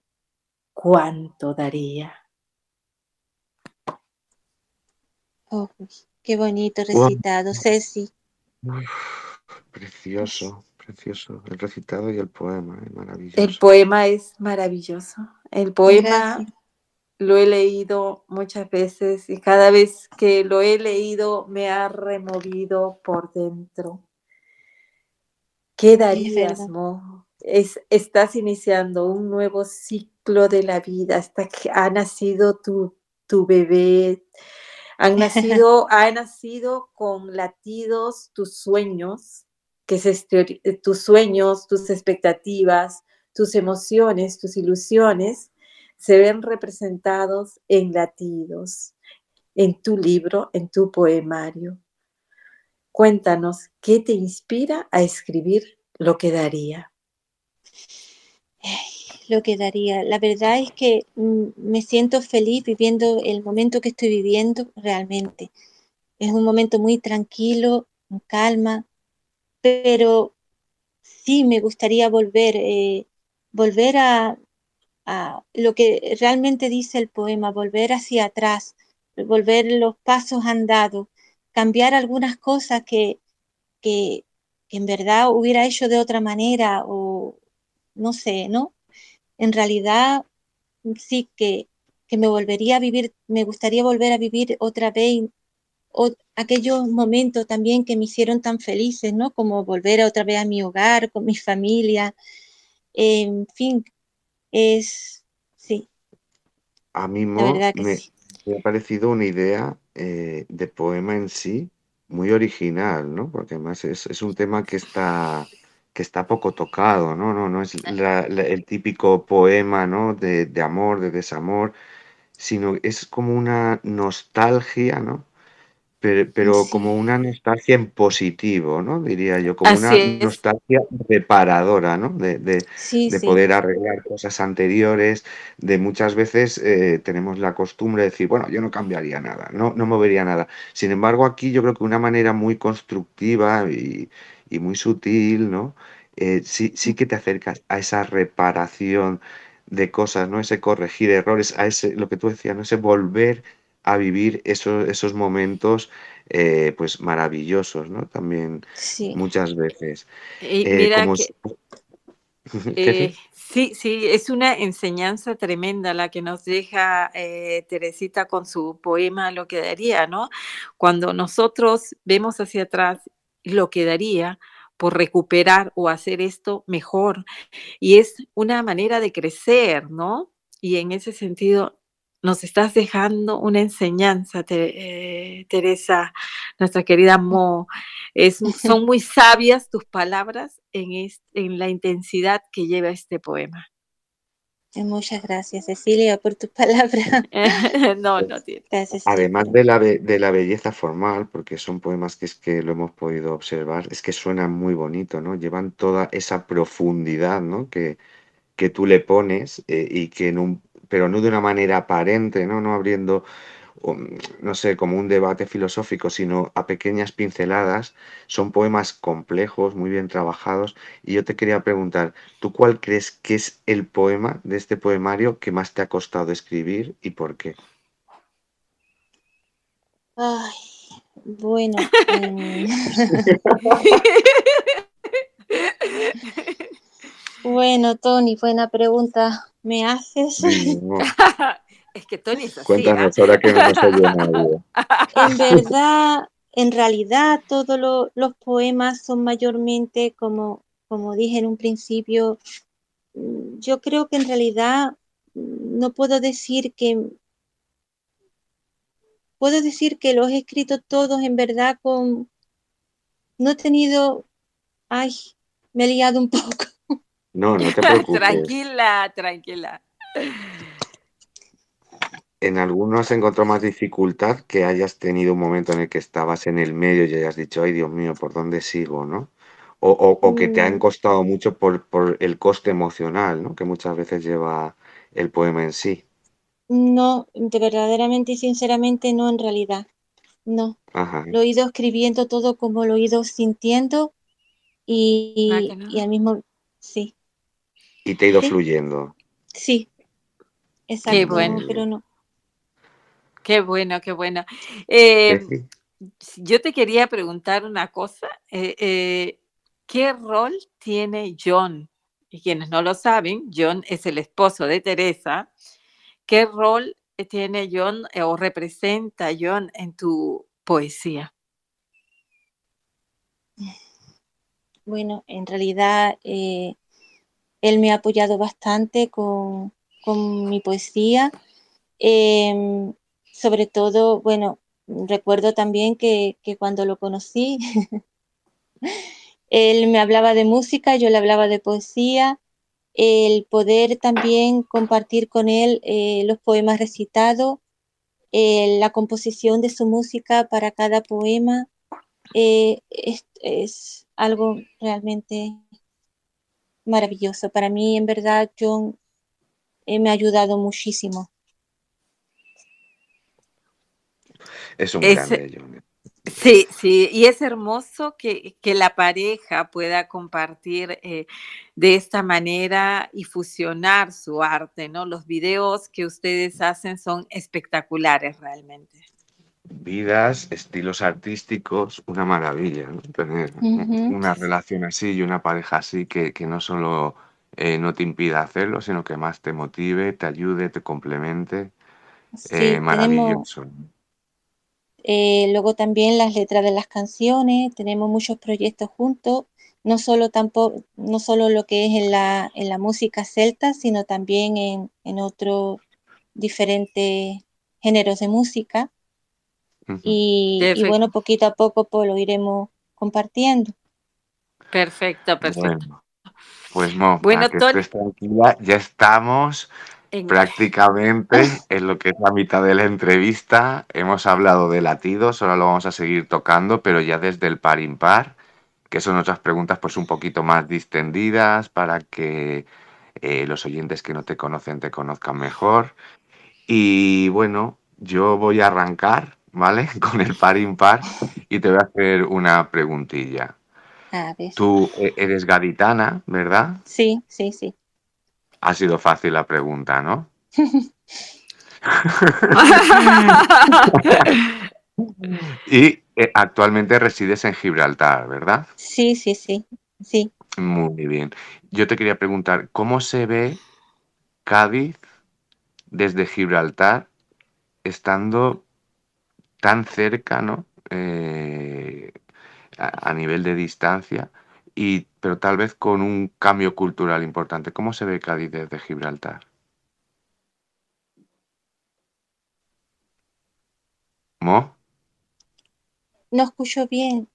cuánto daría. Oh, Qué bonito recitado, Ceci. precioso, precioso. El recitado y el poema, es maravilloso. El poema es maravilloso. El poema lo he leído muchas veces y cada vez que lo he leído me ha removido por dentro. ¿Qué darías, Mo? Es, estás iniciando un nuevo ciclo de la vida, hasta que ha nacido tu, tu bebé, han nacido, ha nacido con latidos tus sueños, que es este, tus sueños, tus expectativas, tus emociones, tus ilusiones, se ven representados en latidos, en tu libro, en tu poemario. Cuéntanos, ¿qué te inspira a escribir lo que daría? Lo que daría. La verdad es que mm, me siento feliz viviendo el momento que estoy viviendo realmente. Es un momento muy tranquilo, en calma, pero sí me gustaría volver, eh, volver a, lo que realmente dice el poema, volver hacia atrás, volver los pasos andados, cambiar algunas cosas que, que en verdad hubiera hecho de otra manera no sé, ¿no? en realidad sí que, me volvería a vivir, me gustaría volver a vivir otra vez aquellos momentos también que me hicieron tan felices, ¿no? Como volver otra vez a mi hogar, con mi familia. En fin, es, sí. A mí me, ha parecido una idea eh, de poema en sí muy original, ¿no? Porque además es un tema que está que está poco tocado, ¿no? No, no es el típico poema, ¿no? De, amor, de desamor. sino es como una nostalgia, ¿no? pero, como una nostalgia en positivo, ¿no? Diría yo, como una nostalgia reparadora, ¿no? De, poder arreglar cosas anteriores, de muchas veces eh, tenemos la costumbre de decir, bueno, yo no cambiaría nada, no, no movería nada. Sin embargo, aquí yo creo que una manera muy constructiva y, muy sutil, ¿no? Eh, sí, sí que te acercas a esa reparación de cosas, ¿no? Ese corregir errores, a ese, lo que tú decías, ¿no? Ese volver a vivir esos, esos momentos eh, pues maravillosos, ¿no? También muchas veces. Eh, eh, sí, sí, es una enseñanza tremenda la que nos deja Teresita con su poema Lo que daría, ¿no? Cuando nosotros vemos hacia atrás lo que daría por recuperar o hacer esto mejor. Y es una manera de crecer, ¿no? Y en ese sentido, nos estás dejando una enseñanza, eh, Teresa, nuestra querida Mo. Es, son muy sabias tus palabras en, en la intensidad que lleva este poema. Eh, muchas gracias, Cecilia, por tus palabras. no, no tiene. Además de la, de la belleza formal, porque son poemas que es que lo hemos podido observar, es que suenan muy bonito, ¿no? Llevan toda esa profundidad, ¿no? Que, que tú le pones eh, y que en un pero no de una manera aparente, ¿no? No abriendo, no sé, como un debate filosófico, sino a pequeñas pinceladas. Son poemas complejos, muy bien trabajados. Y yo te quería preguntar, ¿tú cuál crees que es el poema de este poemario que más te ha costado escribir y por qué? Ay, bueno. Em, bueno, Tony, buena pregunta me haces. es que Tony es así. Cuéntanos ahora que no nos nadie. En verdad, en realidad, todos los poemas son mayormente, como, como dije en un principio, mm, yo creo que en realidad mm, no puedo decir que puedo decir que los he escrito todos en verdad con no he tenido ay me he liado un poco no, no te preocupes. tranquila, tranquila. ¿En algunos encontró más dificultad que hayas tenido un momento en el que estabas en el medio y hayas dicho, ay Dios mío, ¿por dónde sigo? ¿no? O, que te han mm. costado mucho por, el coste emocional, ¿no? Que muchas veces lleva el poema en sí. No, de verdaderamente y sinceramente no en realidad. No. Lo he ido escribiendo todo como lo he ido sintiendo y, ah, y al mismo, sí y te ha ido fluyendo. Sí, exacto. Qué bueno. Pero no. Qué bueno, qué bueno. Eh, yo te quería preguntar una cosa. Eh, eh, ¿Qué rol tiene John? Y quienes no lo saben, John es el esposo de Teresa. ¿Qué rol tiene John o representa John en tu poesía? Bueno, en realidad él me ha apoyado bastante con, mi poesía. Em, sobre todo, bueno, recuerdo también que, cuando lo conocí, él me hablaba de música, yo le hablaba de poesía. El poder también compartir con él eh, los poemas recitados, la composición de su música para cada poema, eh, es algo realmente maravilloso. Para mí, en verdad, John eh, me ha ayudado muchísimo. Es un grande, John. Sí, sí, y es hermoso que, la pareja pueda compartir eh, de esta manera y fusionar su arte, ¿no? Los videos que ustedes hacen son espectaculares realmente vidas, estilos artísticos, una maravilla, Tener una relación así y una pareja así que, no solo eh, no te impida hacerlo, sino que más te motive, te ayude, te complemente. Eh, maravilloso. Eh, luego también las letras de las canciones, tenemos muchos proyectos juntos, no solo, tampoco, no solo lo que es en la, en la música celta, sino también en, en otros diferentes géneros de música. Y, bueno, poquito a poco pues, lo iremos compartiendo. Perfecto, perfecto. Bueno, pues no, bueno, que tranquila, ya estamos Prácticamente en lo que es la mitad de la entrevista hemos hablado de latidos, ahora lo vamos a seguir tocando, pero ya desde el par impar, que son otras preguntas pues un poquito más distendidas para que eh, los oyentes que no te conocen te conozcan mejor. Y bueno, yo voy a arrancar, ¿vale? Con el par impar y te voy a hacer una preguntilla. Tú e-, eres gaditana, ¿verdad? Sí, sí, sí. Ha sido fácil la pregunta, ¿no? y eh, actualmente resides en Gibraltar, ¿verdad? Sí, sí, sí, sí. Muy bien. Yo te quería preguntar, ¿cómo se ve Cádiz desde Gibraltar estando tan cerca, ¿no? Eh, a, nivel de distancia, y, pero tal vez con un cambio cultural importante. ¿Cómo se ve Cádiz desde Gibraltar? ¿Mo? No escucho bien.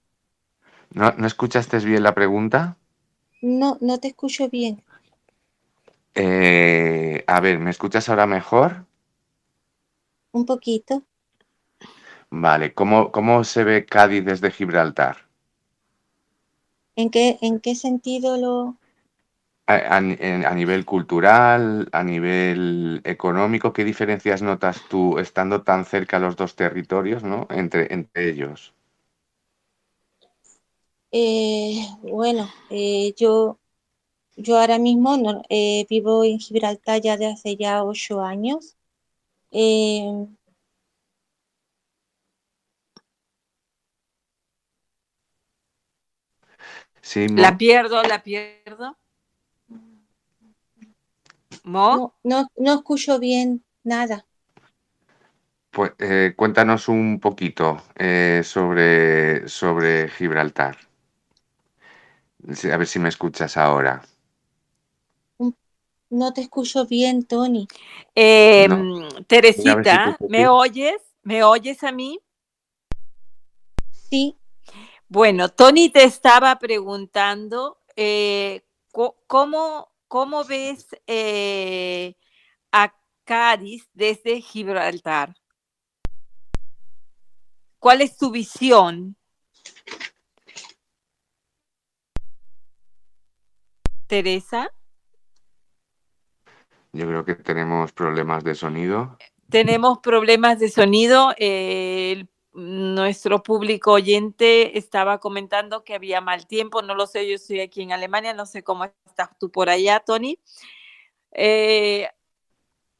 ¿No, ¿No escuchaste bien la pregunta? No, no te escucho bien. Eh, a ver, ¿me escuchas ahora mejor? Un poquito. Vale, ¿cómo, cómo se ve Cádiz desde Gibraltar? ¿En qué, en qué sentido lo...? A, nivel cultural, a nivel económico, ¿qué diferencias notas tú estando tan cerca los dos territorios, ¿no? entre, entre ellos? Eh, bueno, eh, yo, yo ahora mismo eh, vivo en Gibraltar ya de hace ya ocho años. La pierdo, la pierdo. ¿Mo? No, no, escucho bien nada. Pues cuéntanos un poquito sobre, sobre Gibraltar. A ver si me escuchas ahora. No te escucho bien, Tony. Em, Teresita, ¿me oyes? ¿Me oyes a mí? Sí. Bueno, Tony te estaba preguntando eh, ¿cómo, cómo, ves eh, a Cádiz desde Gibraltar. ¿Cuál es tu visión? Teresa. Yo creo que tenemos problemas de sonido. Tenemos problemas de sonido. Nuestro público oyente estaba comentando que había mal tiempo. No lo sé, yo estoy aquí en Alemania. No sé cómo estás tú por allá, Tony. Eh,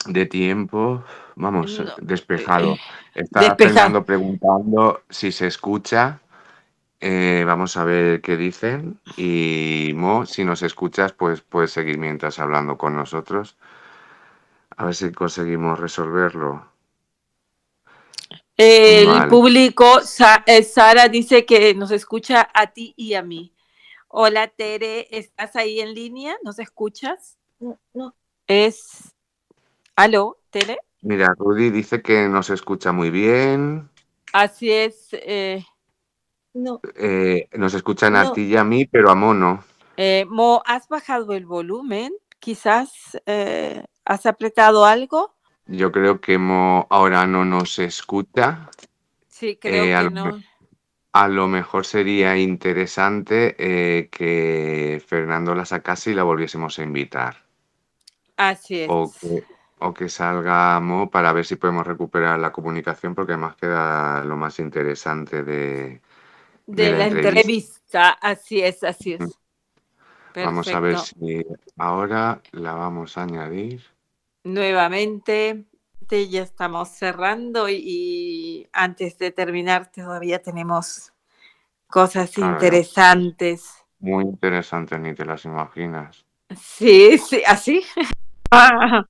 de tiempo, vamos, despejado. Estaba preguntando si se escucha. Eh, vamos a ver qué dicen. Y Mo, si nos escuchas, pues puedes seguir mientras hablando con nosotros. A ver si conseguimos resolverlo. El público, eh, Sara dice que nos escucha a ti y a mí. Hola Tere, ¿estás ahí en línea? ¿Nos escuchas? No, no. Es. ¿Aló, Tere? Mira, Rudy dice que nos escucha muy bien. Así es. Eh, no. Eh, nos escuchan a ti y a mí, pero a Mono. Eh, Mo, ¿has bajado el volumen? Quizás eh, has apretado algo. Yo creo que Mo ahora no nos escucha. Sí, creo que no. A lo mejor sería interesante que Fernando la sacase y la volviésemos a invitar. Así es. O que, o que salga Mo para ver si podemos recuperar la comunicación, porque además queda lo más interesante de, de, la, entrevista. Así es, así es. Vamos a ver si ahora la vamos a añadir. Nuevamente, ya estamos cerrando y, antes de terminar todavía tenemos cosas interesantes. Muy interesantes, ni te las imaginas. Sí, sí, así.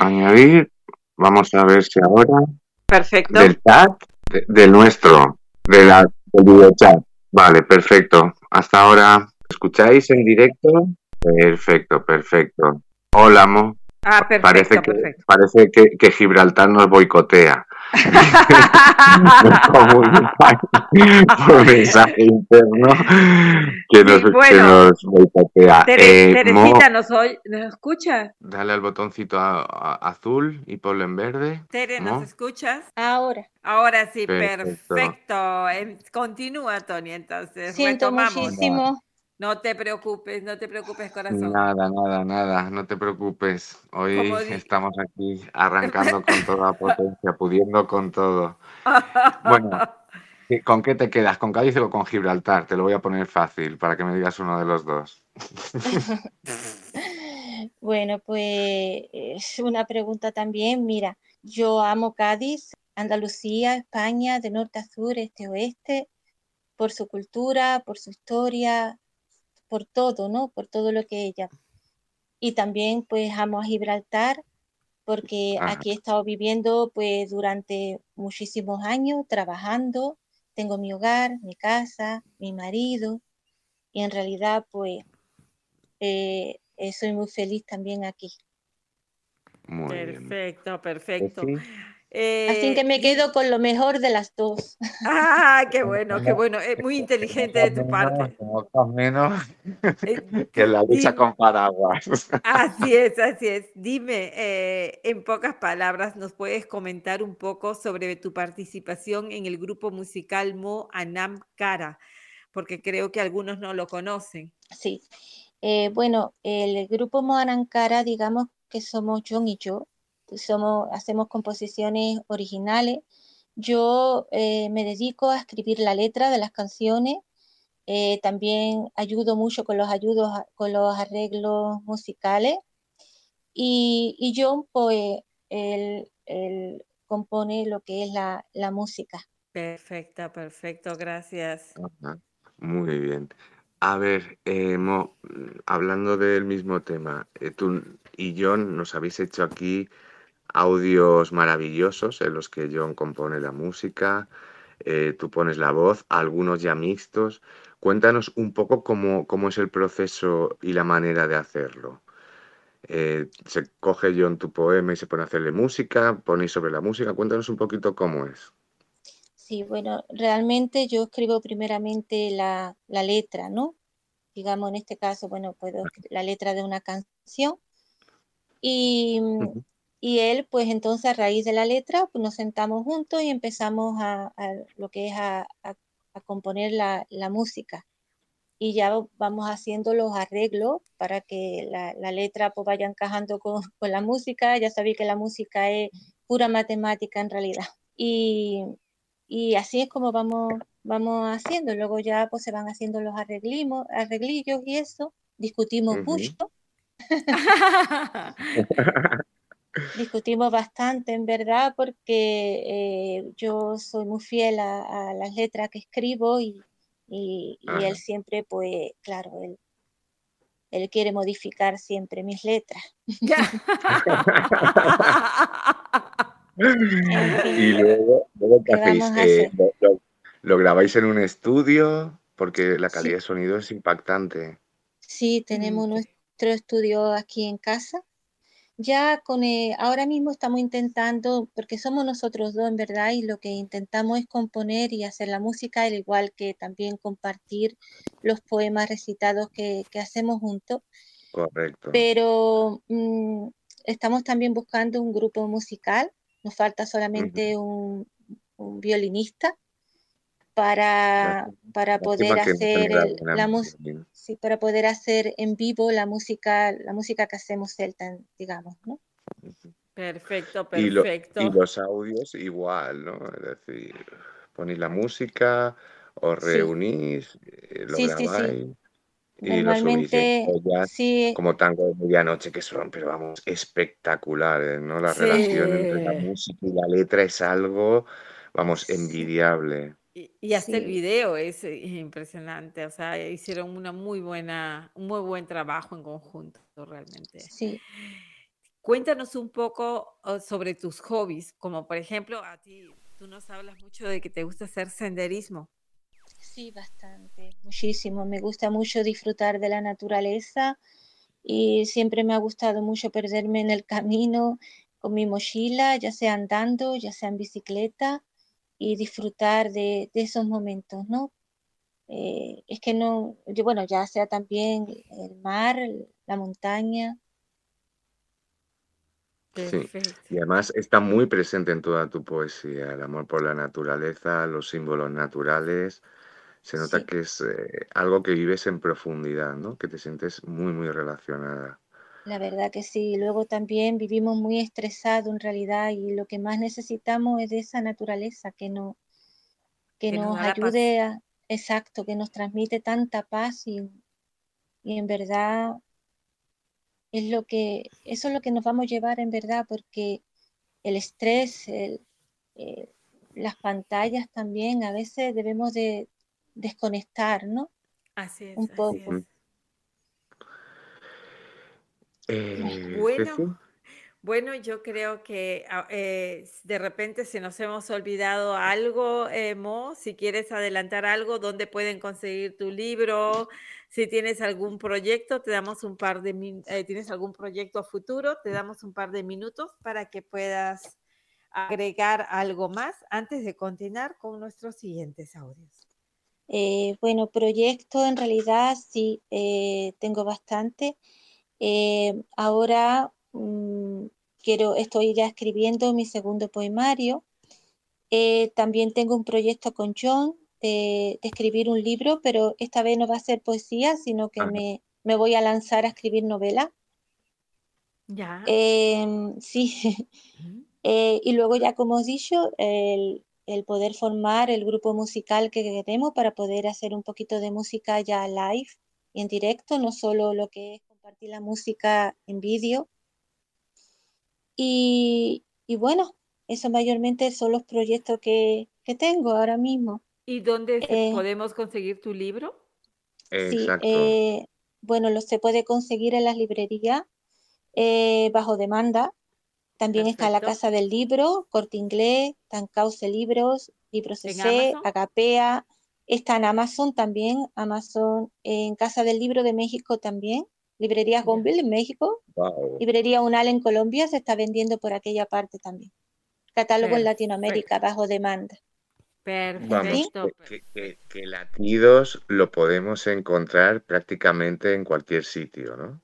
añadir, vamos a ver si ahora. Perfecto. Del chat, de nuestro de la, del chat. Vale, perfecto. Hasta ahora. ¿Escucháis en directo? Perfecto, perfecto. Hola, Mo. Ah, perfecto, parece que, Parece que, Gibraltar nos boicotea. por mensaje interno que nos, bueno, eh, Teresita, ¿nos, ¿nos escuchas? Dale al botoncito azul y ponlo en verde. Tere, ¿nos escuchas? Ahora. Ahora sí, perfecto. Continúa, Tony, entonces. Siento muchísimo. No te preocupes, no te preocupes, corazón. Nada, nada, nada, no te preocupes. Hoy estamos aquí arrancando con toda potencia, pudiendo con todo. Bueno, ¿con qué te quedas? ¿Con Cádiz o con Gibraltar? Te lo voy a poner fácil para que me digas uno de los dos. bueno, pues es una pregunta también. Mira, yo amo Cádiz, Andalucía, España, de norte a sur, este a oeste, por su cultura, por su historia, por todo, ¿no? Por todo lo que ella. Y también pues amo a Gibraltar porque aquí he estado viviendo pues durante muchísimos años, trabajando, tengo mi hogar, mi casa, mi marido y en realidad pues eh, eh, soy muy feliz también aquí. Muy perfecto, perfecto. Pues Así que me eh, quedo con lo mejor de las dos. Ah, qué bueno, qué bueno. Es muy inteligente de tu parte. menos eh, que la lucha con paraguas. Así es, así es. Dime, eh, en pocas palabras, ¿nos puedes comentar un poco sobre tu participación en el grupo musical Mo Anam Cara? Porque creo que algunos no lo conocen. Sí. bueno, el grupo Mo Anam Cara, digamos que somos John y yo somos, hacemos composiciones originales. Yo eh, me dedico a escribir la letra de las canciones. Eh, también ayudo mucho con los ayudos, con los arreglos musicales. Y, y John, pues, él, compone lo que es la, la música. Perfecto, perfecto, gracias. Muy bien. A ver, eh, Mo, hablando del mismo tema, tú y John nos habéis hecho aquí audios maravillosos en los que John compone la música, eh, tú pones la voz, algunos ya mixtos. Cuéntanos un poco cómo, cómo es el proceso y la manera de hacerlo. Eh, se coge John tu poema y se pone a hacerle música, ponéis sobre la música. Cuéntanos un poquito cómo es. Sí, bueno, realmente yo escribo primeramente la, letra, ¿no? Digamos, en este caso, bueno, puedo la letra de una canción y, y él, pues entonces a raíz de la letra, pues nos sentamos juntos y empezamos a, lo que es a, componer la, música. Y ya vamos haciendo los arreglos para que la, letra pues vaya encajando con, la música. Ya sabéis que la música es pura matemática en realidad. Y, así es como vamos, vamos haciendo. Luego ya pues se van haciendo los arreglimos, arreglillos y eso. Discutimos mucho. discutimos bastante, en verdad, porque eh, yo soy muy fiel a, las letras que escribo y, él siempre, pues, claro, él, él quiere modificar siempre mis letras. y luego, ¿qué, hacéis? Eh, lo, grabáis en un estudio? Porque la calidad de sonido es impactante. Sí, tenemos mm, nuestro estudio aquí en casa ya con eh, ahora mismo estamos intentando, porque somos nosotros dos en verdad, y lo que intentamos es componer y hacer la música, al igual que también compartir los poemas recitados que, hacemos juntos. Correcto. Pero mm, estamos también buscando un grupo musical, nos falta solamente un, violinista para, para poder hacer la música sí, para poder hacer en vivo la música, la música que hacemos celta, digamos, ¿no? Perfecto, perfecto. Y, los audios igual, ¿no? Es decir, ponéis la música, os reunís, eh, lo grabáis. Y lo subís sí. como tango de medianoche que son, pero vamos, espectaculares, ¿no? La relación entre la música y la letra es algo, vamos, envidiable. Y, hasta el video es eh, impresionante, o sea, hicieron una muy buena, un muy buen trabajo en conjunto, realmente. Sí. Cuéntanos un poco oh, sobre tus hobbies, como por ejemplo, a ti, tú nos hablas mucho de que te gusta hacer senderismo. Sí, bastante, muchísimo. Me gusta mucho disfrutar de la naturaleza y siempre me ha gustado mucho perderme en el camino con mi mochila, ya sea andando, ya sea en bicicleta, y disfrutar de, esos momentos, ¿no? Eh, es que no, yo, bueno, ya sea también el mar, la montaña. Sí, y además está muy presente en toda tu poesía, el amor por la naturaleza, los símbolos naturales. Se nota que es eh, algo que vives en profundidad, ¿no? Que te sientes muy, muy relacionada. La verdad que sí. Luego también vivimos muy estresados en realidad y lo que más necesitamos es de esa naturaleza que, no, que, nos, ayude a, exacto, que nos transmite tanta paz y, en verdad es lo que, eso es lo que nos vamos a llevar en verdad porque el estrés, eh, las pantallas también, a veces debemos de desconectar, ¿no? Así es. Un poco. Eh, bueno, bueno, yo creo que ah, eh, de repente se nos hemos olvidado algo, eh, Mo. Si quieres adelantar algo, ¿dónde pueden conseguir tu libro? Si tienes algún proyecto, te damos un par de tienes algún proyecto futuro, te damos un par de minutos para que puedas agregar algo más antes de continuar con nuestros siguientes audios. bueno, proyecto en realidad sí tengo bastante. Eh, ahora mm, quiero, estoy ya escribiendo mi segundo poemario. Eh, también tengo un proyecto con John de, escribir un libro, pero esta vez no va a ser poesía, sino que me, voy a lanzar a escribir novela. Ya. Em, sí. Eh, y luego ya, como os dicho, el, el, poder formar el grupo musical que queremos para poder hacer un poquito de música ya live y en directo, no solo lo que es compartir la música en vídeo. Y, bueno, eso mayormente son los proyectos que, tengo ahora mismo. ¿Y dónde eh, podemos conseguir tu libro? Sí, eh, bueno, lo se puede conseguir en las librerías eh, bajo demanda. También está la Casa del Libro, Corte Inglés, Tancauce Libros, Libros CC, Agapea. Está en Amazon también, Amazon en Casa del Libro de México también. Librería Gonville en México, Librería Unal en Colombia, se está vendiendo por aquella parte también. Catálogo en Latinoamérica bajo demanda. Perfecto. que, latidos lo podemos encontrar prácticamente en cualquier sitio, ¿no?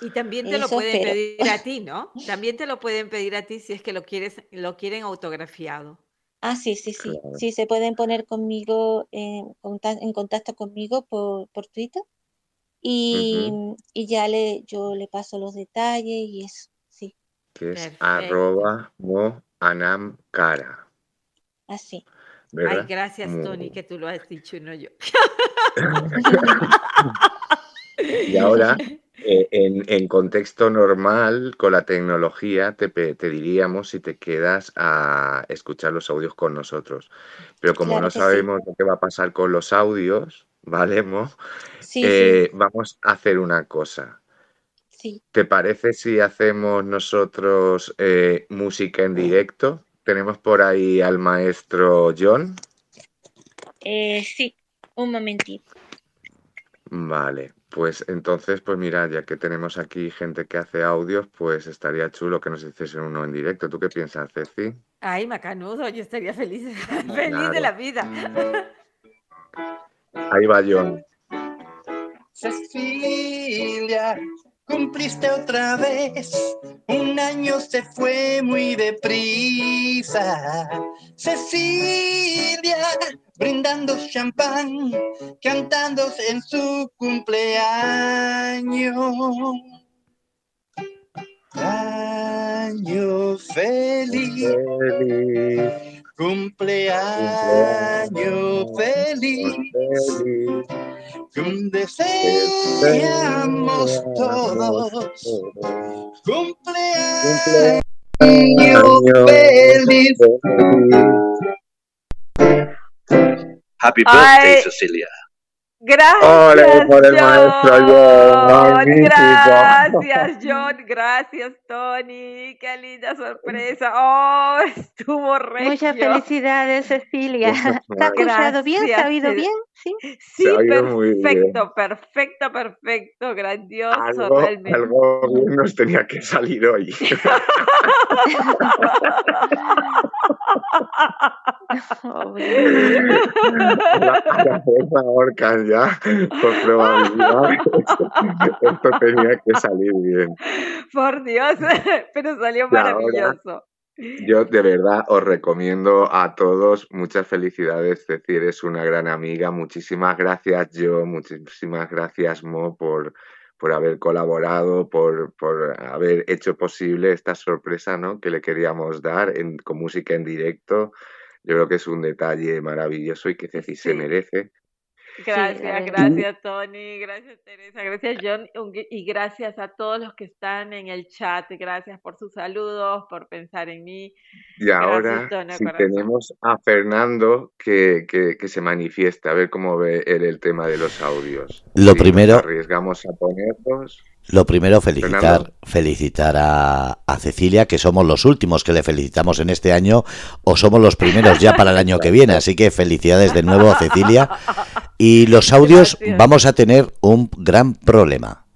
Y también te lo pueden pedir a ti, ¿no? También te lo pueden pedir a ti si es que lo quieres, lo quieren autografiado. Ah, sí, sí, sí. Sí, se pueden poner conmigo en, en contacto conmigo por, por Twitter y, ya le, yo le paso los detalles y eso, sí. Que es arroba mo anam cara. Así. Ay, gracias, Tony, que tú lo has dicho y no yo. y ahora, eh, en, contexto normal, con la tecnología, te, te, diríamos si te quedas a escuchar los audios con nosotros. Pero como no sabemos lo que va a pasar con los audios, ¿vale, Mo? Eh, vamos a hacer una cosa. ¿Te parece si hacemos nosotros eh, música en directo? Tenemos por ahí al maestro John. Eh, sí, un momentito. Vale, pues entonces, pues mira, ya que tenemos aquí gente que hace audios, pues estaría chulo que nos hiciesen uno en directo. ¿Tú qué piensas, Ceci? Ay, macanudo, yo estaría feliz, feliz de la vida. Ahí va John. Cecilia, cumpliste otra vez. Un año se fue muy deprisa. Cecilia, brindando champán, cantando en su cumpleaños. Año feliz. Cumpleaños feliz. Deseamos todos. Cumpleaños feliz. Happy birthday, Cecilia. Gracias, Ole por el maestro John, John. magnífico. Gracias, John. Gracias, Tony. Qué linda sorpresa. Oh, estuvo regio. Muchas felicidades, Cecilia. ¿Se ha escuchado bien? ¿Se ha oído bien? Sí. Sí, bien. perfecto, perfecto, perfecto. Grandioso, Algo, realmente. algo bien nos tenía que salir hoy. La, fuerza ahorcan ya, por probabilidad. Esto tenía que salir bien. Por Dios, pero salió maravilloso. Yo de verdad os recomiendo a todos muchas felicidades, Ceci, eres una gran amiga. Muchísimas gracias, yo, muchísimas gracias, Mo, por, por haber colaborado, por, por haber hecho posible esta sorpresa, ¿no? que le queríamos dar en- con música en directo. Yo creo que es un detalle maravilloso y que Ceci se merece. Gracias, verdad. gracias Tony, gracias Teresa, gracias John y gracias a todos los que están en el chat. Gracias por sus saludos, por pensar en mí. Y ahora, si tenemos a Fernando que, que, que se manifieste, a ver cómo ve él el tema de los audios. Lo Si nos primero- arriesgamos a ponerlos. Lo primero, felicitar, Fernando. felicitar a, a Cecilia, que somos los últimos que le felicitamos en este año, o somos los primeros ya para el año que viene. Así que felicidades de nuevo a Cecilia. Y los audios Gracias. vamos a tener un gran problema.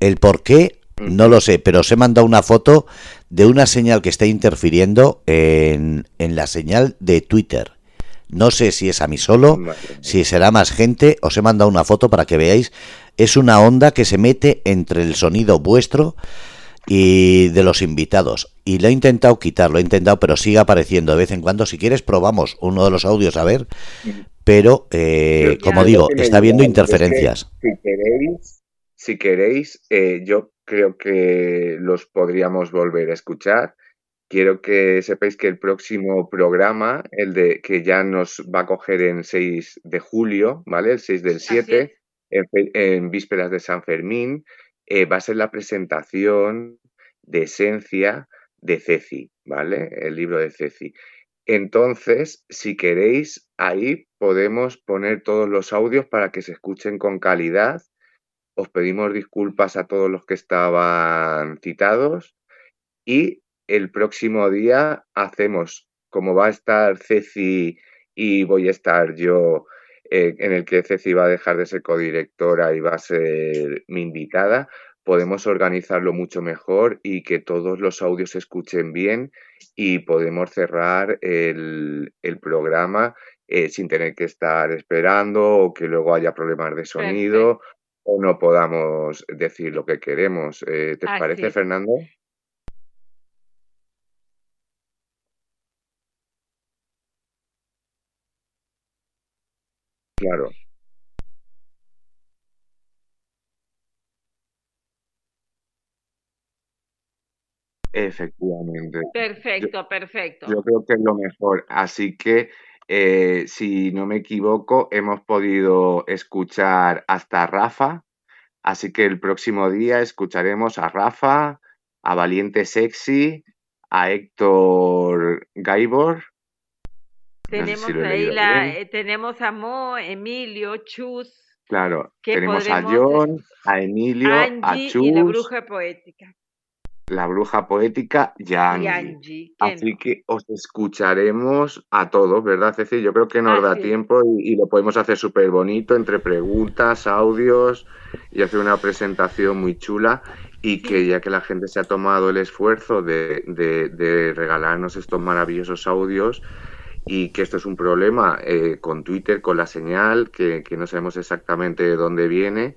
El por qué, no lo sé, pero os he mandado una foto de una señal que está interfiriendo en, en la señal de Twitter. No sé si es a mí solo, si será más gente, os he mandado una foto para que veáis. Es una onda que se mete entre el sonido vuestro y de los invitados. Y lo he intentado quitar, lo he intentado, pero sigue apareciendo de vez en cuando. Si quieres, probamos uno de los audios a ver. Pero, eh, como digo, está que interferencias. Si queréis, si queréis, eh, yo creo que los podríamos volver a escuchar. Quiero que sepáis que el próximo programa, el de que ya nos va a coger en 6 de julio, ¿vale? El 6 del Así 7, en, fe- en vísperas de San Fermín, eh, va a ser la presentación de Esencia de Ceci, ¿vale? El libro de Ceci. Entonces, si queréis, ahí podemos poner todos los audios para que se escuchen con calidad. Os pedimos disculpas a todos los que estaban citados y el próximo día hacemos, como va a estar Ceci y voy a estar yo, eh, en el que Ceci va a dejar de ser codirectora y va a ser mi invitada, podemos organizarlo mucho mejor y que todos los audios se escuchen bien y podemos cerrar el, el programa eh, sin tener que estar esperando o que luego haya problemas de sonido o no podamos decir lo que queremos. Eh, ¿Te Así parece. Fernando? Claro. Efectivamente. Perfecto, perfecto. Yo creo que es lo mejor. Así que, eh, si no me equivoco, hemos podido escuchar hasta Rafa. Así que el próximo día escucharemos a Rafa, a Valiente Sexy, a Héctor Gaibor. No sé tenemos si ahí la, eh, tenemos a Mo, Emilio, Chus, Claro, tenemos a John, a Emilio, a Chus, y la bruja poética. la bruja poética y Angie. Así no. que os escucharemos a todos, ¿verdad, Ceci? Yo creo que nos da tiempo y, y lo podemos hacer súper bonito entre preguntas, audios y hacer una presentación muy chula y que ya que la gente se ha tomado el esfuerzo de, de- de regalarnos estos maravillosos audios y que esto es un problema eh, con Twitter, con la señal, que, que no sabemos exactamente de dónde viene,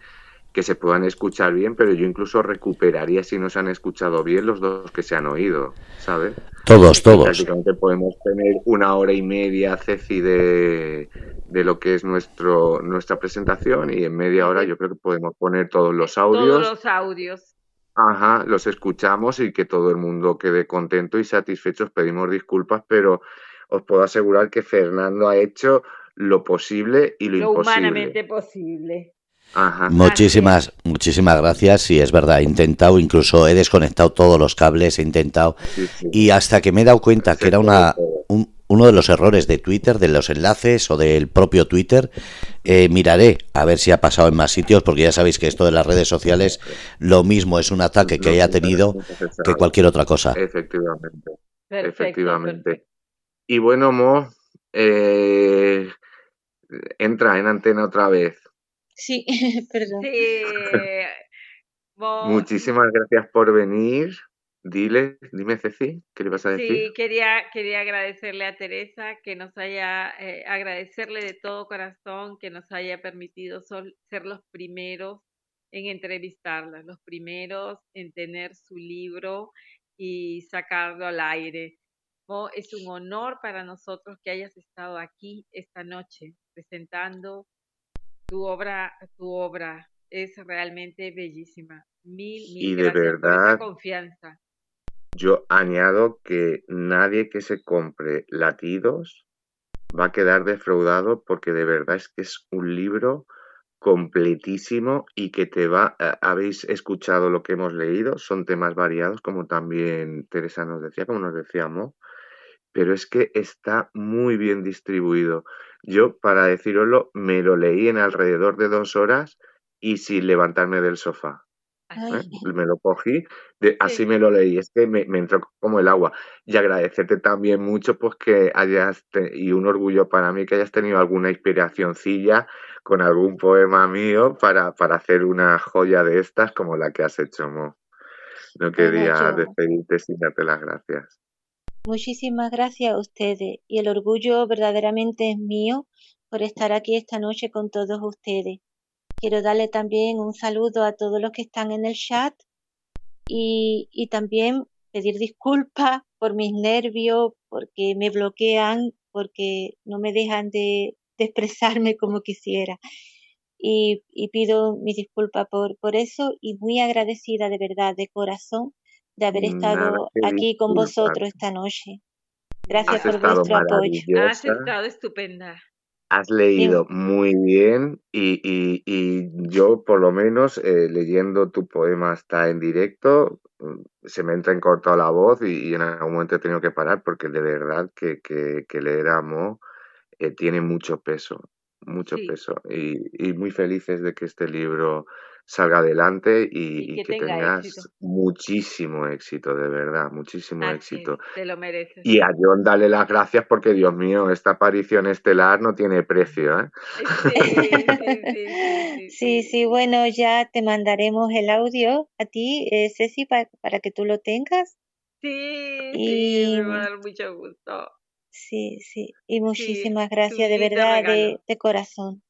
que se puedan escuchar bien, pero yo incluso recuperaría si no se han escuchado bien los dos que se han oído, ¿sabes? Todos, todos. prácticamente podemos tener una hora y media, Ceci, de, de lo que es nuestro, nuestra presentación y en media hora yo creo que podemos poner todos los audios, Todos los audios. ajá, los escuchamos y que todo el mundo quede contento y satisfecho. Os pedimos disculpas, pero os puedo asegurar que Fernando ha hecho lo posible y lo, Lo imposible. humanamente posible. Ajá. Muchísimas, muchísimas gracias. Sí, es verdad, he intentado, incluso he desconectado todos los cables, he intentado. Sí, sí. Y hasta que me he dado cuenta que era una, un- uno de los errores de Twitter, de los enlaces o del propio Twitter. Eh, miraré a ver si ha pasado en más sitios, porque ya sabéis que esto de las redes sociales lo mismo es un ataque que haya tenido que cualquier otra cosa. Efectivamente. Perfecto, Efectivamente. perfecto. Y bueno, Mo, eh, entra en antena otra vez. Sí, perdón. Sí. Mo- Muchísimas gracias por venir. Dile, dime Ceci, ¿qué le vas a decir? Sí, quería, quería agradecerle a Teresa que nos haya, eh, agradecerle de todo corazón que nos haya permitido sol- ser los primeros en entrevistarla, los primeros en tener su libro y sacarlo al aire. Mo, es un honor para nosotros que hayas estado aquí esta noche presentando tu obra, tu obra. Es realmente bellísima. Mil, mil Y de gracias por esa verdad, confianza. Yo añado que nadie que se compre Latidos va a quedar defraudado porque de verdad es que es un libro completísimo y que te va, eh, habéis escuchado lo que hemos leído, son temas variados, como también Teresa nos decía, como nos decíamos, pero es que está muy bien distribuido. Yo, para deciroslo, me lo leí en alrededor de dos horas y sin levantarme del sofá. ¿eh? Me lo cogí, de, así Sí. me lo leí, es que me, me entró como el agua. Y agradecerte también mucho pues que hayas, te- y un orgullo para mí que hayas tenido alguna inspiracioncilla con algún poema mío para, para hacer una joya de estas como la que has hecho, Mo. No quería despedirte sin darte las gracias. Muchísimas gracias a ustedes y el orgullo verdaderamente es mío por estar aquí esta noche con todos ustedes. Quiero darle también un saludo a todos los que están en el chat y, y también pedir disculpas por mis nervios, porque me bloquean, porque no me dejan de, expresarme como quisiera. Y, y pido mis disculpas por, por eso y muy agradecida de verdad, de corazón, de haber estado aquí con vosotros esta noche. Gracias Has por vuestro apoyo. Has estado estupenda. Has leído muy bien y, y- y yo por lo menos eh, leyendo tu poema hasta en directo mm, se me entra encortado la voz y, y en algún momento he tenido que parar porque de verdad que, que, que leer a Mo eh, tiene mucho peso, mucho Sí, peso y, y muy felices de que este libro salga adelante y y, y que que tenga tengas éxito. muchísimo éxito, de verdad, muchísimo Así éxito. es, te lo mereces. Y a John dale las gracias porque, Dios mío, esta aparición estelar no tiene precio, ¿eh? Sí, sí, bueno, ya te mandaremos el audio a ti, eh, Ceci, pa- para que tú lo tengas. Sí, sí, Y me va a dar mucho gusto. Sí, sí, y muchísimas gracias de verdad, de, de corazón.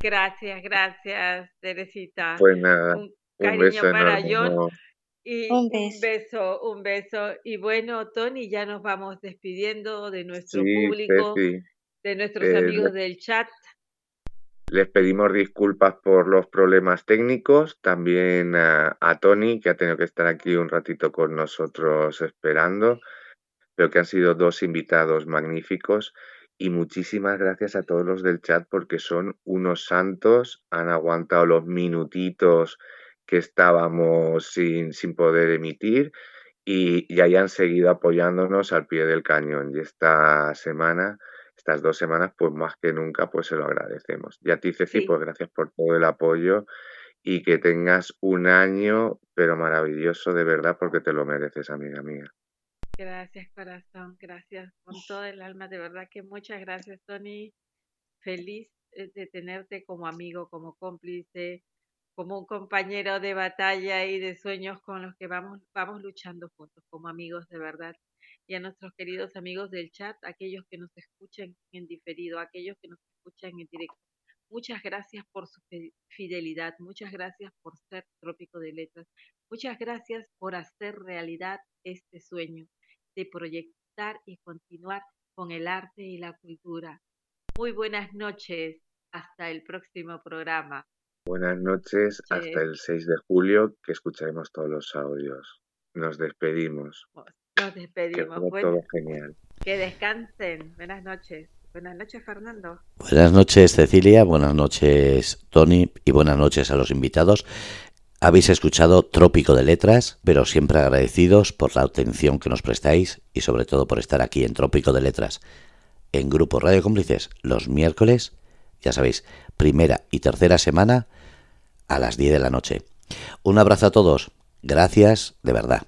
Gracias, gracias, Teresita. Pues nada, Un un cariño beso para enorme, John y Un un beso. un beso. Y bueno, Tony, ya nos vamos despidiendo de nuestro Sí, público, de nuestros eh, amigos del chat. les pedimos disculpas por los problemas técnicos, también a, a Tony, que ha tenido que estar aquí un ratito con nosotros esperando, pero que han sido dos invitados magníficos. Y muchísimas gracias a todos los del chat porque son unos santos, han aguantado los minutitos que estábamos sin, sin poder emitir y, y hayan seguido apoyándonos al pie del cañón. Y esta semana, estas dos semanas, pues más que nunca, pues se lo agradecemos. Y a ti, Ceci, Sí, pues gracias por todo el apoyo y que tengas un año, pero maravilloso de verdad, porque te lo mereces, amiga mía. Gracias, corazón, gracias con todo el alma. De verdad que muchas gracias, Tony. Feliz eh, de tenerte como amigo, como cómplice, como un compañero de batalla y de sueños con los que vamos, vamos luchando juntos, como amigos de verdad. Y a nuestros queridos amigos del chat, aquellos que nos escuchan en diferido, aquellos que nos escuchan en directo. Muchas gracias por su fi- fidelidad, muchas gracias por ser trópico de letras, muchas gracias por hacer realidad este sueño de proyectar y continuar con el arte y la cultura. Muy buenas noches, hasta el próximo programa. Buenas noches, hasta el 6 de julio, que escucharemos todos los audios. Nos despedimos. Nos Que despedimos. fue Bueno, todo genial. que descansen. Buenas noches. Buenas noches, Fernando. Buenas noches, Cecilia. Buenas noches, Tony. Y buenas noches a los invitados. Habéis escuchado Trópico de Letras, pero siempre agradecidos por la atención que nos prestáis y sobre todo por estar aquí en Trópico de Letras. en Grupo Radio Cómplices los miércoles, ya sabéis, primera y tercera semana a las 10 de la noche. Un abrazo a todos, gracias de verdad.